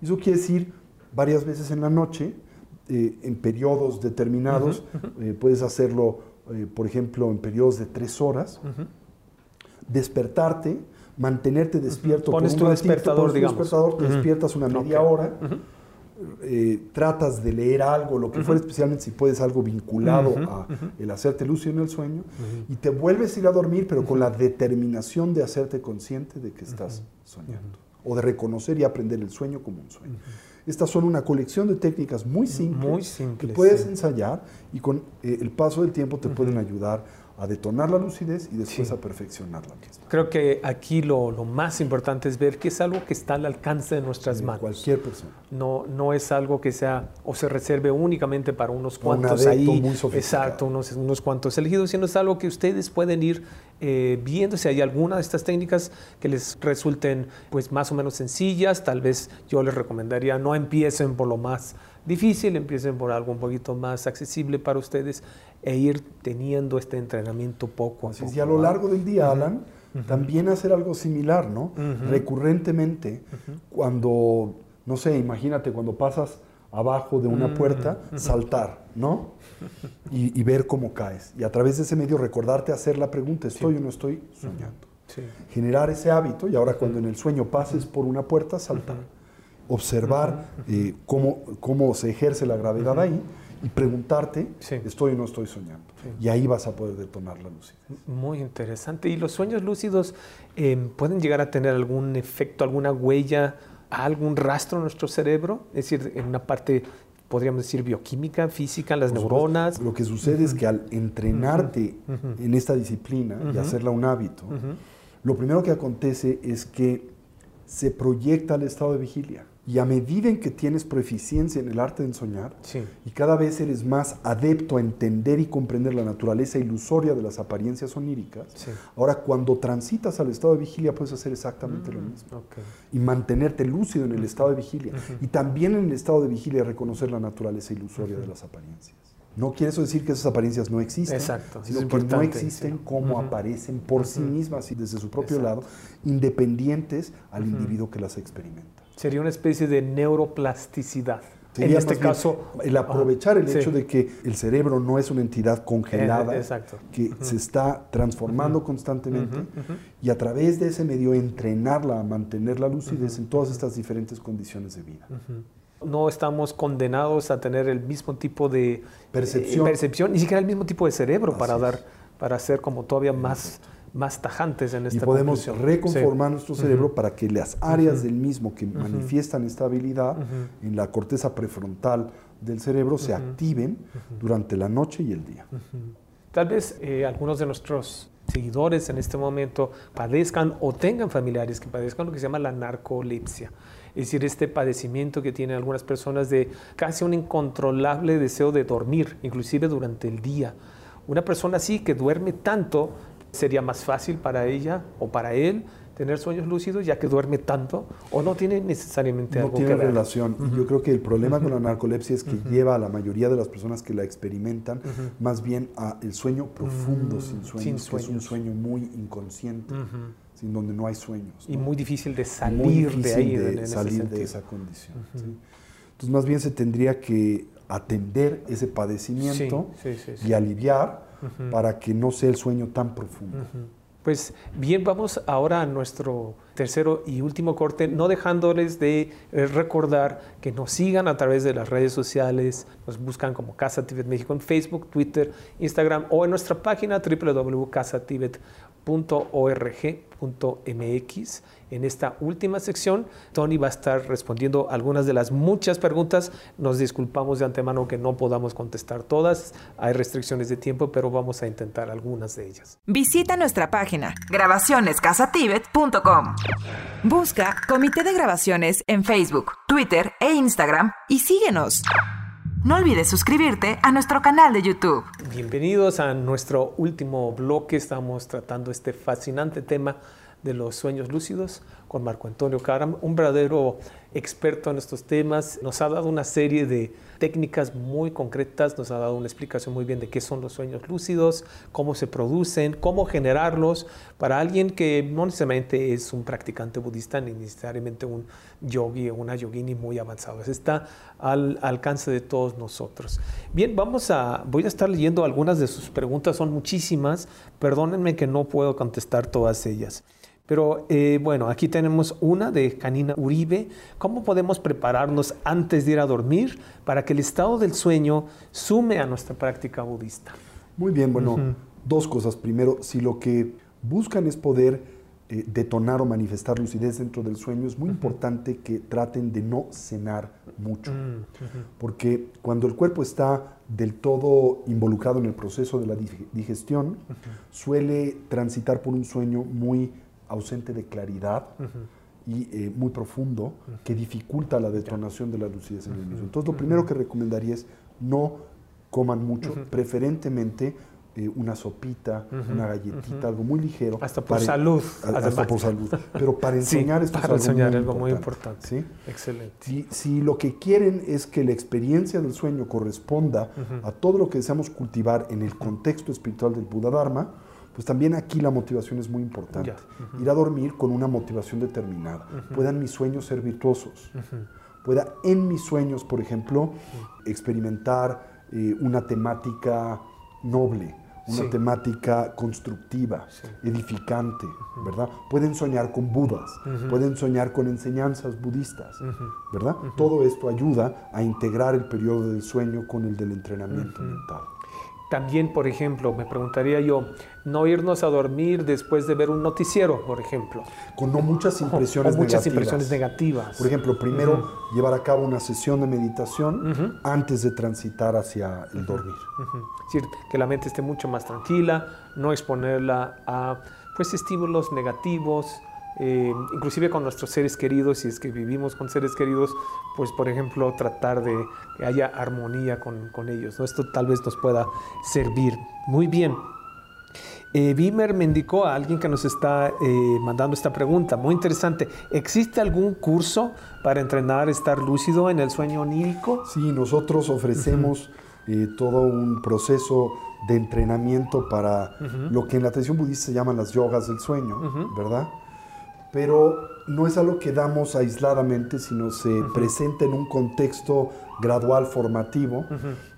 Eso quiere decir varias veces en la noche, eh, en periodos determinados, eh, puedes hacerlo, por ejemplo, en periodos de tres horas, despertarte, mantenerte despierto. Pones tu despertador, digamos. despertador, te despiertas una media hora eh, tratas de leer algo, lo que fuera, especialmente si puedes algo vinculado a el hacerte lúcido en el sueño, y te vuelves a ir a dormir, pero con la determinación de hacerte consciente de que estás soñando, o de reconocer y aprender el sueño como un sueño. Estas son una colección de técnicas muy simples, que puedes ensayar y con eh, el paso del tiempo te pueden ayudar a detonar la lucidez y después a perfeccionar la misma. Creo que aquí lo, lo, más importante es ver que es algo que está al alcance de nuestras de manos. Cualquier persona. No, no es algo que sea o se reserve únicamente para unos cuantos un ahí. Muy exacto, unos, unos cuantos elegidos, sino es algo que ustedes pueden ir eh, viendo si hay alguna de estas técnicas que les resulten pues más o menos sencillas. Tal vez yo les recomendaría no empiecen por lo más difícil, empiecen por algo un poquito más accesible para ustedes e ir teniendo este entrenamiento poco a poco. Y a lo largo del día, Alan, también hacer algo similar, ¿no? Recurrentemente, cuando, no sé, imagínate, cuando pasas abajo de una puerta, saltar, ¿no? Y, y, ver cómo caes. Y a través de ese medio recordarte hacer la pregunta, ¿estoy sí. o no estoy soñando? Sí. Generar ese hábito y ahora cuando en el sueño pases por una puerta, saltar. Observar eh, cómo, cómo se ejerce la gravedad ahí y preguntarte, Sí. ¿estoy o no estoy soñando? Y ahí vas a poder detonar la lucidez. Muy interesante. ¿Y los sueños lúcidos eh, pueden llegar a tener algún efecto, alguna huella, algún rastro en nuestro cerebro? Es decir, en una parte, podríamos decir, bioquímica, física, las Por neuronas. supuesto, Lo que sucede es que al entrenarte en esta disciplina y hacerla un hábito, lo primero que acontece es que se proyecta al estado de vigilia. Y a medida en que tienes proeficiencia en el arte de soñar, Sí. y cada vez eres más adepto a entender y comprender la naturaleza ilusoria de las apariencias oníricas, Sí. ahora cuando transitas al estado de vigilia puedes hacer exactamente lo mismo. Ok. Y mantenerte lúcido en el estado de vigilia. Y también en el estado de vigilia reconocer la naturaleza ilusoria de las apariencias. No quiere eso decir que esas apariencias no existen, Exacto, sino es que no existen sí. como aparecen por sí mismas y desde su propio lado, independientes al individuo que las experimenta. Sería una especie de neuroplasticidad. Sería en este bien caso, el aprovechar el Sí. hecho de que el cerebro no es una entidad congelada, Eh, exacto. que se está transformando constantemente y a través de ese medio entrenarla a mantener la lucidez en todas estas diferentes condiciones de vida. no estamos condenados a tener el mismo tipo de Percepción. eh, percepción, ni siquiera el mismo tipo de cerebro para dar, para ser como todavía más, más tajantes en esta y podemos conclusión. reconformar nuestro cerebro para que las áreas del mismo que manifiestan esta habilidad en la corteza prefrontal del cerebro se activen durante la noche y el día. Tal vez eh, algunos de nuestros seguidores en este momento padezcan o tengan familiares que padezcan lo que se llama la narcolepsia. Es decir, este padecimiento que tienen algunas personas de casi un incontrolable deseo de dormir, inclusive durante el día. Una persona así que duerme tanto, sería más fácil para ella o para él tener sueños lúcidos ya que duerme tanto o no tiene necesariamente No algo tiene que ver. relación. Y Yo creo que el problema con la narcolepsia es que lleva a la mayoría de las personas que la experimentan más bien a el sueño profundo sin sueños, sin que es un sueños. sueño muy inconsciente, sin donde no hay sueños. Y ¿no? muy difícil de salir muy de difícil ahí. de en- en ese salir de esa condición. ¿sí? Entonces, más bien se tendría que atender ese padecimiento Sí, sí, sí, sí. Para que no sea el sueño tan profundo. Pues bien, vamos ahora a nuestro tercero y último corte, no dejándoles de eh, recordar que nos sigan a través de las redes sociales, nos buscan como Casa Tibet México en Facebook, Twitter, Instagram o en nuestra página www.casatibet.org.mx. En esta última sección, Tony va a estar respondiendo algunas de las muchas preguntas. Nos disculpamos de antemano que no podamos contestar todas, hay restricciones de tiempo, pero vamos a intentar algunas de ellas. Visita nuestra página grabacionescasatibet.com. Busca Comité de Grabaciones en Facebook, Twitter e Instagram y síguenos. No olvides suscribirte a nuestro canal de YouTube. Bienvenidos a nuestro último bloque. Estamos tratando este fascinante tema de los sueños lúcidos con Marco Antonio Caram, un verdadero experto en estos temas. Nos ha dado una serie de técnicas muy concretas, nos ha dado una explicación muy bien de qué son los sueños lúcidos, cómo se producen, cómo generarlos para alguien que no necesariamente es un practicante budista ni necesariamente un yogi o una yogini muy avanzado. Está al alcance de todos nosotros. Bien, vamos a, voy a estar leyendo algunas de sus preguntas, son muchísimas. Perdónenme que no puedo contestar todas ellas. Pero eh, bueno, aquí tenemos una de Canina Uribe. ¿Cómo podemos prepararnos antes de ir a dormir para que el estado del sueño sume a nuestra práctica budista? Muy bien, bueno, dos cosas. Primero, si lo que buscan es poder eh, detonar o manifestar lucidez dentro del sueño, es muy importante que traten de no cenar mucho. Mm, Porque cuando el cuerpo está del todo involucrado en el proceso de la dig- digestión, suele transitar por un sueño muy ausente de claridad y eh, muy profundo que dificulta la detonación de la lucidez en el mismo. Entonces, lo primero que recomendaría es no coman mucho, preferentemente eh, una sopita, una galletita, algo muy ligero. Hasta por para- salud, a- Hasta por salud. Pero para [laughs] Sí, enseñar esto para es algo enseñar muy algo muy importante. ¿sí? Excelente. Si, si lo que quieren es que la experiencia del sueño corresponda a todo lo que deseamos cultivar en el contexto espiritual del Buda Dharma, pues también aquí la motivación es muy importante. Ir a dormir con una motivación determinada. Puedan mis sueños ser virtuosos. Pueda en mis sueños, por ejemplo, experimentar eh, una temática noble, una Sí. temática constructiva, Sí. edificante, ¿verdad? Pueden soñar con budas, pueden soñar con enseñanzas budistas, ¿verdad? Todo esto ayuda a integrar el periodo del sueño con el del entrenamiento mental. También, por ejemplo, me preguntaría yo, no irnos a dormir después de ver un noticiero, por ejemplo. Con no muchas [laughs] O- impresiones o muchas negativas. impresiones negativas. Por ejemplo, primero llevar a cabo una sesión de meditación antes de transitar hacia el dormir. Ujú. Es decir, que la mente esté mucho más tranquila, no exponerla a pues, estímulos negativos, eh, inclusive con nuestros seres queridos, si es que vivimos con seres queridos, pues por ejemplo tratar de que haya armonía con, con ellos. ¿no? Esto tal vez nos pueda servir. Muy bien. Eh, Bimer me indicó a alguien que nos está eh, mandando esta pregunta, muy interesante. ¿Existe algún curso para entrenar estar lúcido en el sueño onírico? Sí, nosotros ofrecemos eh, todo un proceso de entrenamiento para lo que en la tradición budista se llaman las yogas del sueño, ¿verdad? Pero no es algo que damos aisladamente, sino se presenta en un contexto gradual formativo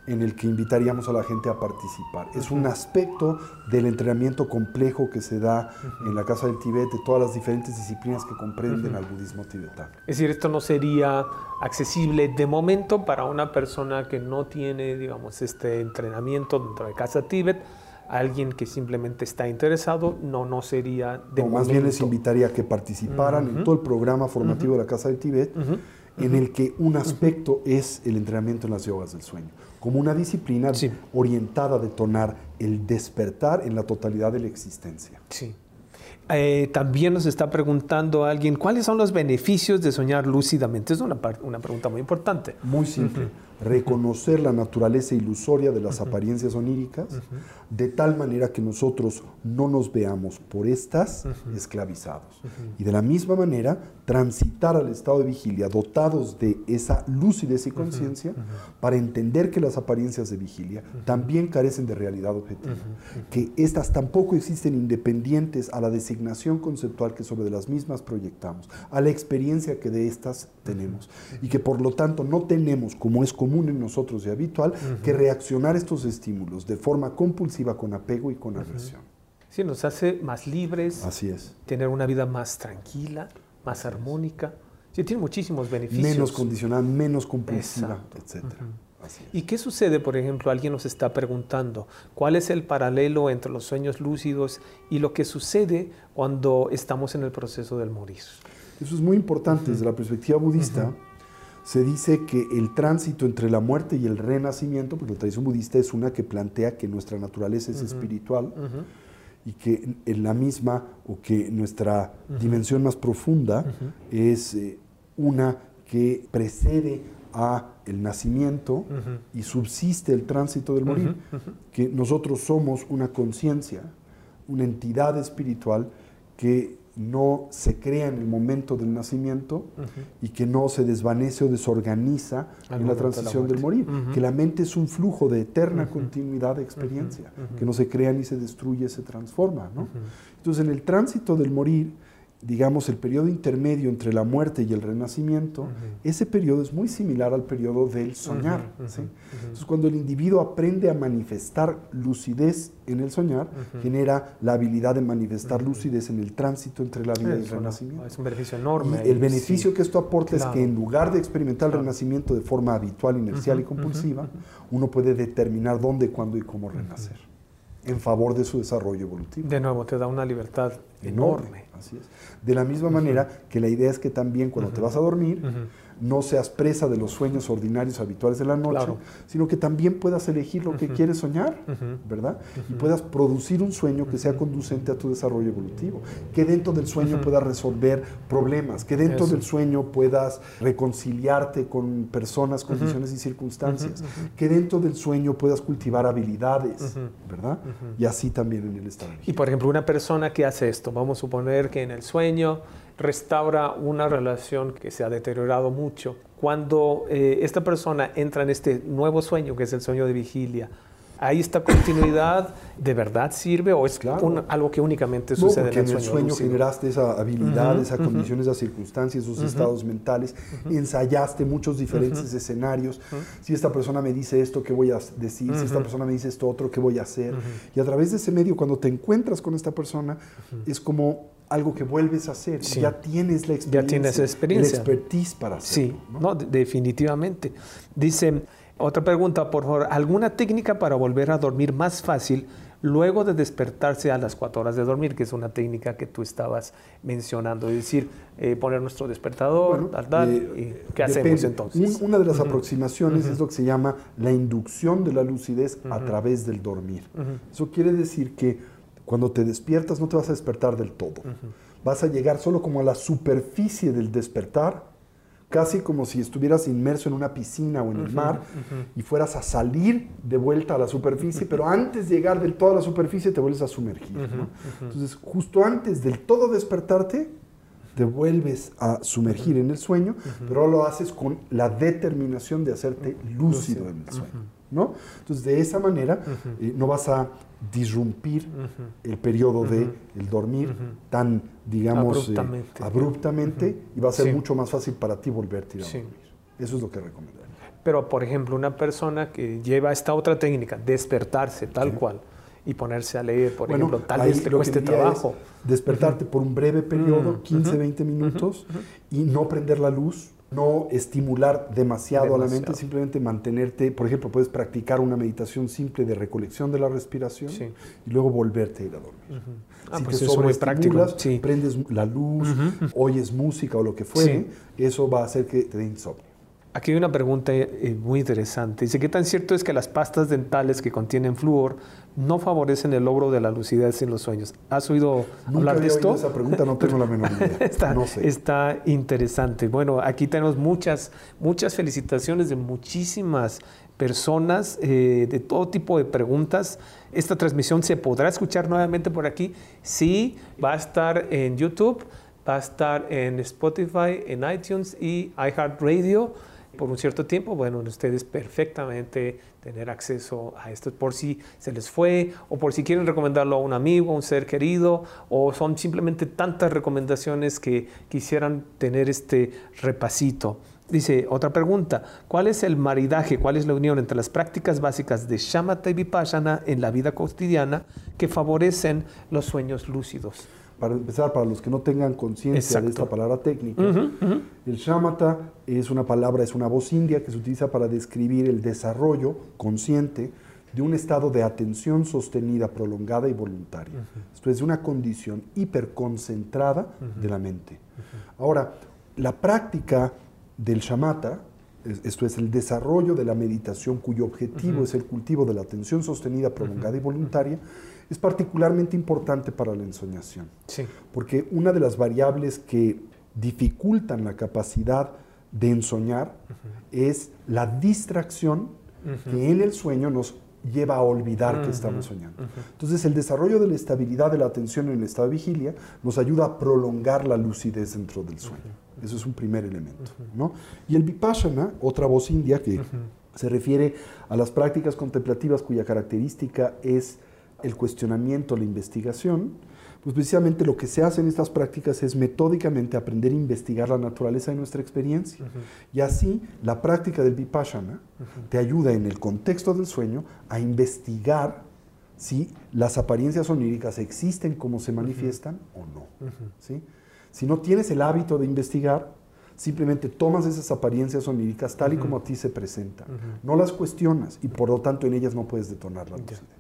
en el que invitaríamos a la gente a participar. Es un aspecto del entrenamiento complejo que se da en la Casa del Tibet, de todas las diferentes disciplinas que comprenden al budismo tibetano. Es decir, esto no sería accesible de momento para una persona que no tiene, digamos, este entrenamiento dentro de Casa Tíbet. Alguien que simplemente está interesado, no, no sería de momento. más bien les invitaría a que participaran en todo el programa formativo de la Casa del Tibet, en el que un aspecto es el entrenamiento en las yogas del sueño, como una disciplina Sí. orientada a detonar el despertar en la totalidad de la existencia. Sí. Eh, también nos está preguntando alguien, ¿cuáles son los beneficios de soñar lúcidamente? Es una, una pregunta muy importante. Muy simple, reconocer la naturaleza ilusoria de las apariencias oníricas, de tal manera que nosotros no nos veamos por estas esclavizados. Y de la misma manera, transitar al estado de vigilia dotados de esa lucidez y conciencia para entender que las apariencias de vigilia también carecen de realidad objetiva, que estas tampoco existen independientes a la designación conceptual que sobre las mismas proyectamos, a la experiencia que de estas tenemos, y que por lo tanto no tenemos, como es común en nosotros y habitual, que reaccionar a estos estímulos de forma compulsiva con apego y con aversión. Sí, nos hace más libres, Así es. tener una vida más tranquila, más armónica. Sí, tiene muchísimos beneficios. Menos condicionada, menos compulsiva, es. ¿Y qué sucede, por ejemplo, alguien nos está preguntando, cuál es el paralelo entre los sueños lúcidos y lo que sucede cuando estamos en el proceso del morir? Eso es muy importante desde la perspectiva budista. Se dice que el tránsito entre la muerte y el renacimiento, porque la tradición budista es una que plantea que nuestra naturaleza es espiritual y que en la misma o que nuestra dimensión más profunda es eh, una que precede a el nacimiento y subsiste el tránsito del morir, que nosotros somos una conciencia, una entidad espiritual que no se crea en el momento del nacimiento y que no se desvanece o desorganiza Al en la de la transición del morir, que la mente es un flujo de eterna continuidad de experiencia, que no se crea ni se destruye, se transforma. ¿no? Entonces, en el tránsito del morir, digamos, el periodo intermedio entre la muerte y el renacimiento, ese periodo es muy similar al periodo del soñar. ¿sí? Entonces, cuando el individuo aprende a manifestar lucidez en el soñar, genera la habilidad de manifestar lucidez en el tránsito entre la vida y el renacimiento. es un beneficio Y enorme. el beneficio sí. que esto aporta es que en lugar de experimentar Claro. el renacimiento de forma habitual, inercial y compulsiva, uno puede determinar dónde, cuándo y cómo renacer. En favor de su desarrollo evolutivo. De nuevo, te da una libertad enorme. Así es. De la misma manera que la idea es que también cuando te vas a dormir, no seas presa de los sueños ordinarios habituales de la noche, sino que también puedas elegir lo que quieres soñar, ¿verdad? Y puedas producir un sueño que sea conducente a tu desarrollo evolutivo, que dentro del sueño puedas resolver problemas, que dentro del sueño puedas reconciliarte con personas, condiciones y circunstancias, que dentro del sueño puedas cultivar habilidades, ¿verdad? Y así también en el estado. Y por ejemplo, una persona que hace esto, vamos a suponer que en el sueño restaura una relación que se ha deteriorado mucho. Cuando eh, esta persona entra en este nuevo sueño, que es el sueño de vigilia, ¿Ahí esta continuidad de verdad sirve o es algo que únicamente sucede en el sueño? en el sueño generaste esa habilidad, esas condiciones, esas circunstancias, esos estados mentales, ensayaste muchos diferentes escenarios. Si esta persona me dice esto, ¿qué voy a decir? Si esta persona me dice esto otro, ¿qué voy a hacer? Y a través de ese medio, cuando te encuentras con esta persona, es como algo que vuelves a hacer. Ya tienes la experiencia. Ya tienes experiencia. El expertise para hacerlo. Sí, ¿no? definitivamente. Dice, otra pregunta, por favor, ¿alguna técnica para volver a dormir más fácil luego de despertarse a las cuatro horas de dormir, que es una técnica que tú estabas mencionando? Es decir, eh, poner nuestro despertador, tal, tal, eh, ¿qué hacemos entonces? Una de las aproximaciones es lo que se llama la inducción de la lucidez a través del dormir. Eso quiere decir que cuando te despiertas no te vas a despertar del todo. Vas a llegar solo como a la superficie del despertar, casi como si estuvieras inmerso en una piscina o en el mar y fueras a salir de vuelta a la superficie, pero antes de llegar del todo a la superficie te vuelves a sumergir. Entonces, justo antes del todo despertarte, te vuelves a sumergir en el sueño, pero lo haces con la determinación de hacerte lúcido en el sueño. ¿no? Entonces, de esa manera eh, no vas a disrumpir el periodo de el dormir tan, digamos, eh, abruptamente, y va a ser mucho más fácil para ti volverte a dormir. Eso es lo que recomendaría. Pero, por ejemplo, una persona que lleva esta otra técnica, despertarse tal cual, y ponerse a leer, por ejemplo, tal vez te cueste trabajo. despertarte por un breve periodo, 15, 20 minutos, y no prender la luz, no estimular demasiado, a la mente, simplemente mantenerte, por ejemplo, puedes practicar una meditación simple de recolección de la respiración y luego volverte a ir a dormir. Ah, si pues te prendes la luz, oyes música o lo que fuere, eso va a hacer que te dé insomnio. Aquí hay una pregunta eh, muy interesante. Dice, ¿qué tan cierto es que las pastas dentales que contienen flúor no favorecen el logro de la lucidez en los sueños? ¿Has oído hablar de esto? esa pregunta, no tengo la menor idea. [laughs] está, está interesante. Bueno, aquí tenemos muchas, muchas felicitaciones de muchísimas personas, eh, de todo tipo de preguntas. Esta transmisión se podrá escuchar nuevamente por aquí. Sí, va a estar en YouTube, va a estar en Spotify, en iTunes y iHeartRadio por un cierto tiempo, bueno, ustedes perfectamente tener acceso a esto por si se les fue o por si quieren recomendarlo a un amigo, a un ser querido o son simplemente tantas recomendaciones que quisieran tener este repasito. Dice otra pregunta, ¿cuál es el maridaje, cuál es la unión entre las prácticas básicas de Shamatha y Vipassana en la vida cotidiana que favorecen los sueños lúcidos? Para empezar, para los que no tengan conciencia de esta palabra técnica, el shamatha es una palabra, es una voz india que se utiliza para describir el desarrollo consciente de un estado de atención sostenida, prolongada y voluntaria. Esto es una condición hiperconcentrada de la mente. Ahora, la práctica del shamatha, esto es el desarrollo de la meditación cuyo objetivo es el cultivo de la atención sostenida, prolongada y voluntaria, es particularmente importante para la ensoñación. Sí. Porque una de las variables que dificultan la capacidad de ensoñar es la distracción que en el sueño nos lleva a olvidar que estamos soñando. Entonces, el desarrollo de la estabilidad de la atención en el estado de vigilia nos ayuda a prolongar la lucidez dentro del sueño. Eso es un primer elemento. ¿no? Y el vipassana, otra voz india que se refiere a las prácticas contemplativas cuya característica es el cuestionamiento, la investigación, pues precisamente lo que se hace en estas prácticas es metódicamente aprender a investigar la naturaleza de nuestra experiencia. Y así la práctica del vipassana te ayuda en el contexto del sueño a investigar si las apariencias oníricas existen como se manifiestan o no. ¿sí? Si no tienes el hábito de investigar, simplemente tomas esas apariencias oníricas tal y como a ti se presentan. No las cuestionas y por lo tanto en ellas no puedes detonar la lucidez.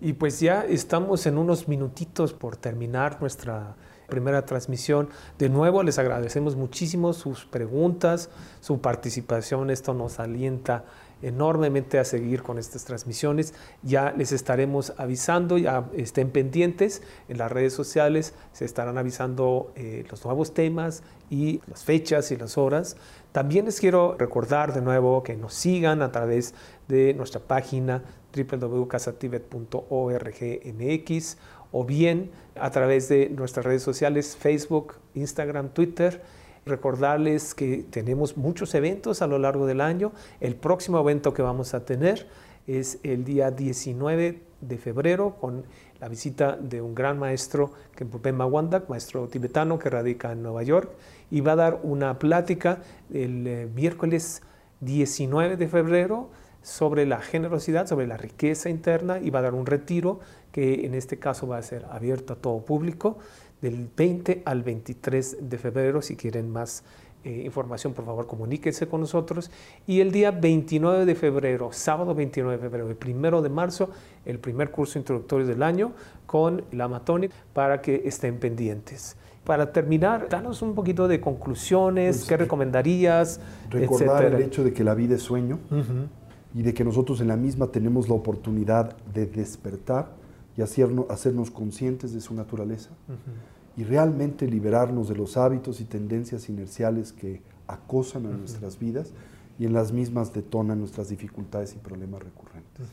Y pues ya estamos en unos minutitos por terminar nuestra primera transmisión. De nuevo les agradecemos muchísimo sus preguntas, su participación. Esto nos alienta enormemente a seguir con estas transmisiones. Ya les estaremos avisando, ya estén pendientes en las redes sociales, se estarán avisando eh, los nuevos temas y las fechas y las horas. También les quiero recordar de nuevo que nos sigan a través de nuestra página www.casatibet.org.mx o bien a través de nuestras redes sociales Facebook, Instagram, Twitter. Recordarles que tenemos muchos eventos a lo largo del año. El próximo evento que vamos a tener es el día 19 de febrero con la visita de un gran maestro, Kempopen Wandak, maestro tibetano que radica en Nueva York, y va a dar una plática el eh, miércoles 19 de febrero sobre la generosidad, sobre la riqueza interna y va a dar un retiro que en este caso va a ser abierto a todo público del 20 al 23 de febrero. Si quieren más eh, información, por favor, comuníquense con nosotros. Y el día 29 de febrero, sábado 29 de febrero, el primero de marzo, el primer curso introductorio del año con la Matonic para que estén pendientes. Para terminar, danos un poquito de conclusiones, pues, qué recomendarías. Recordar el hecho de que la vida es sueño y de que nosotros en la misma tenemos la oportunidad de despertar y hacernos, conscientes de su naturaleza y realmente liberarnos de los hábitos y tendencias inerciales que acosan a nuestras vidas y en las mismas detonan nuestras dificultades y problemas recurrentes.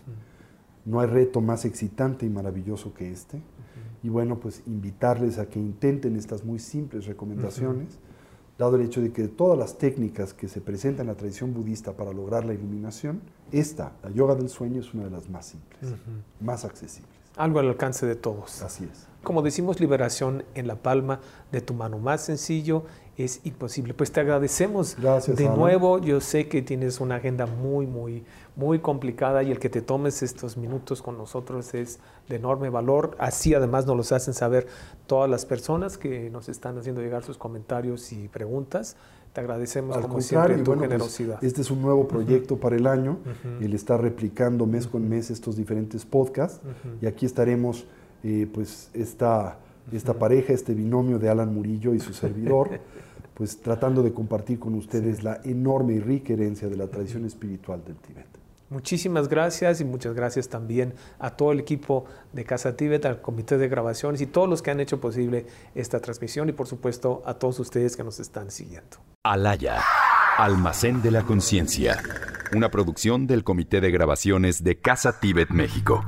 No hay reto más excitante y maravilloso que este. Y bueno, pues invitarles a que intenten estas muy simples recomendaciones dado el hecho de que todas las técnicas que se presentan en la tradición budista para lograr la iluminación, esta, la yoga del sueño, es una de las más simples, más accesibles. Algo al alcance de todos. Así es. Como decimos, liberación en la palma de tu mano. Más sencillo es imposible. Pues te agradecemos Gracias, de nuevo. Yo sé que tienes una agenda muy, muy, muy complicada y el que te tomes estos minutos con nosotros es de enorme valor. Así además nos los hacen saber todas las personas que nos están haciendo llegar sus comentarios y preguntas. Te agradecemos como siempre tu pues, generosidad. este es un nuevo proyecto para el año. Él está replicando mes con mes estos diferentes podcasts y aquí estaremos, eh, pues, esta, esta pareja, este binomio de Alan Murillo y su servidor, [laughs] pues tratando de compartir con ustedes la enorme y rica herencia de la tradición espiritual del Tíbet. Muchísimas gracias y muchas gracias también a todo el equipo de Casa Tíbet, al comité de grabaciones y todos los que han hecho posible esta transmisión y por supuesto a todos ustedes que nos están siguiendo. Alaya, Almacén de la Conciencia, una producción del comité de grabaciones de Casa Tíbet México.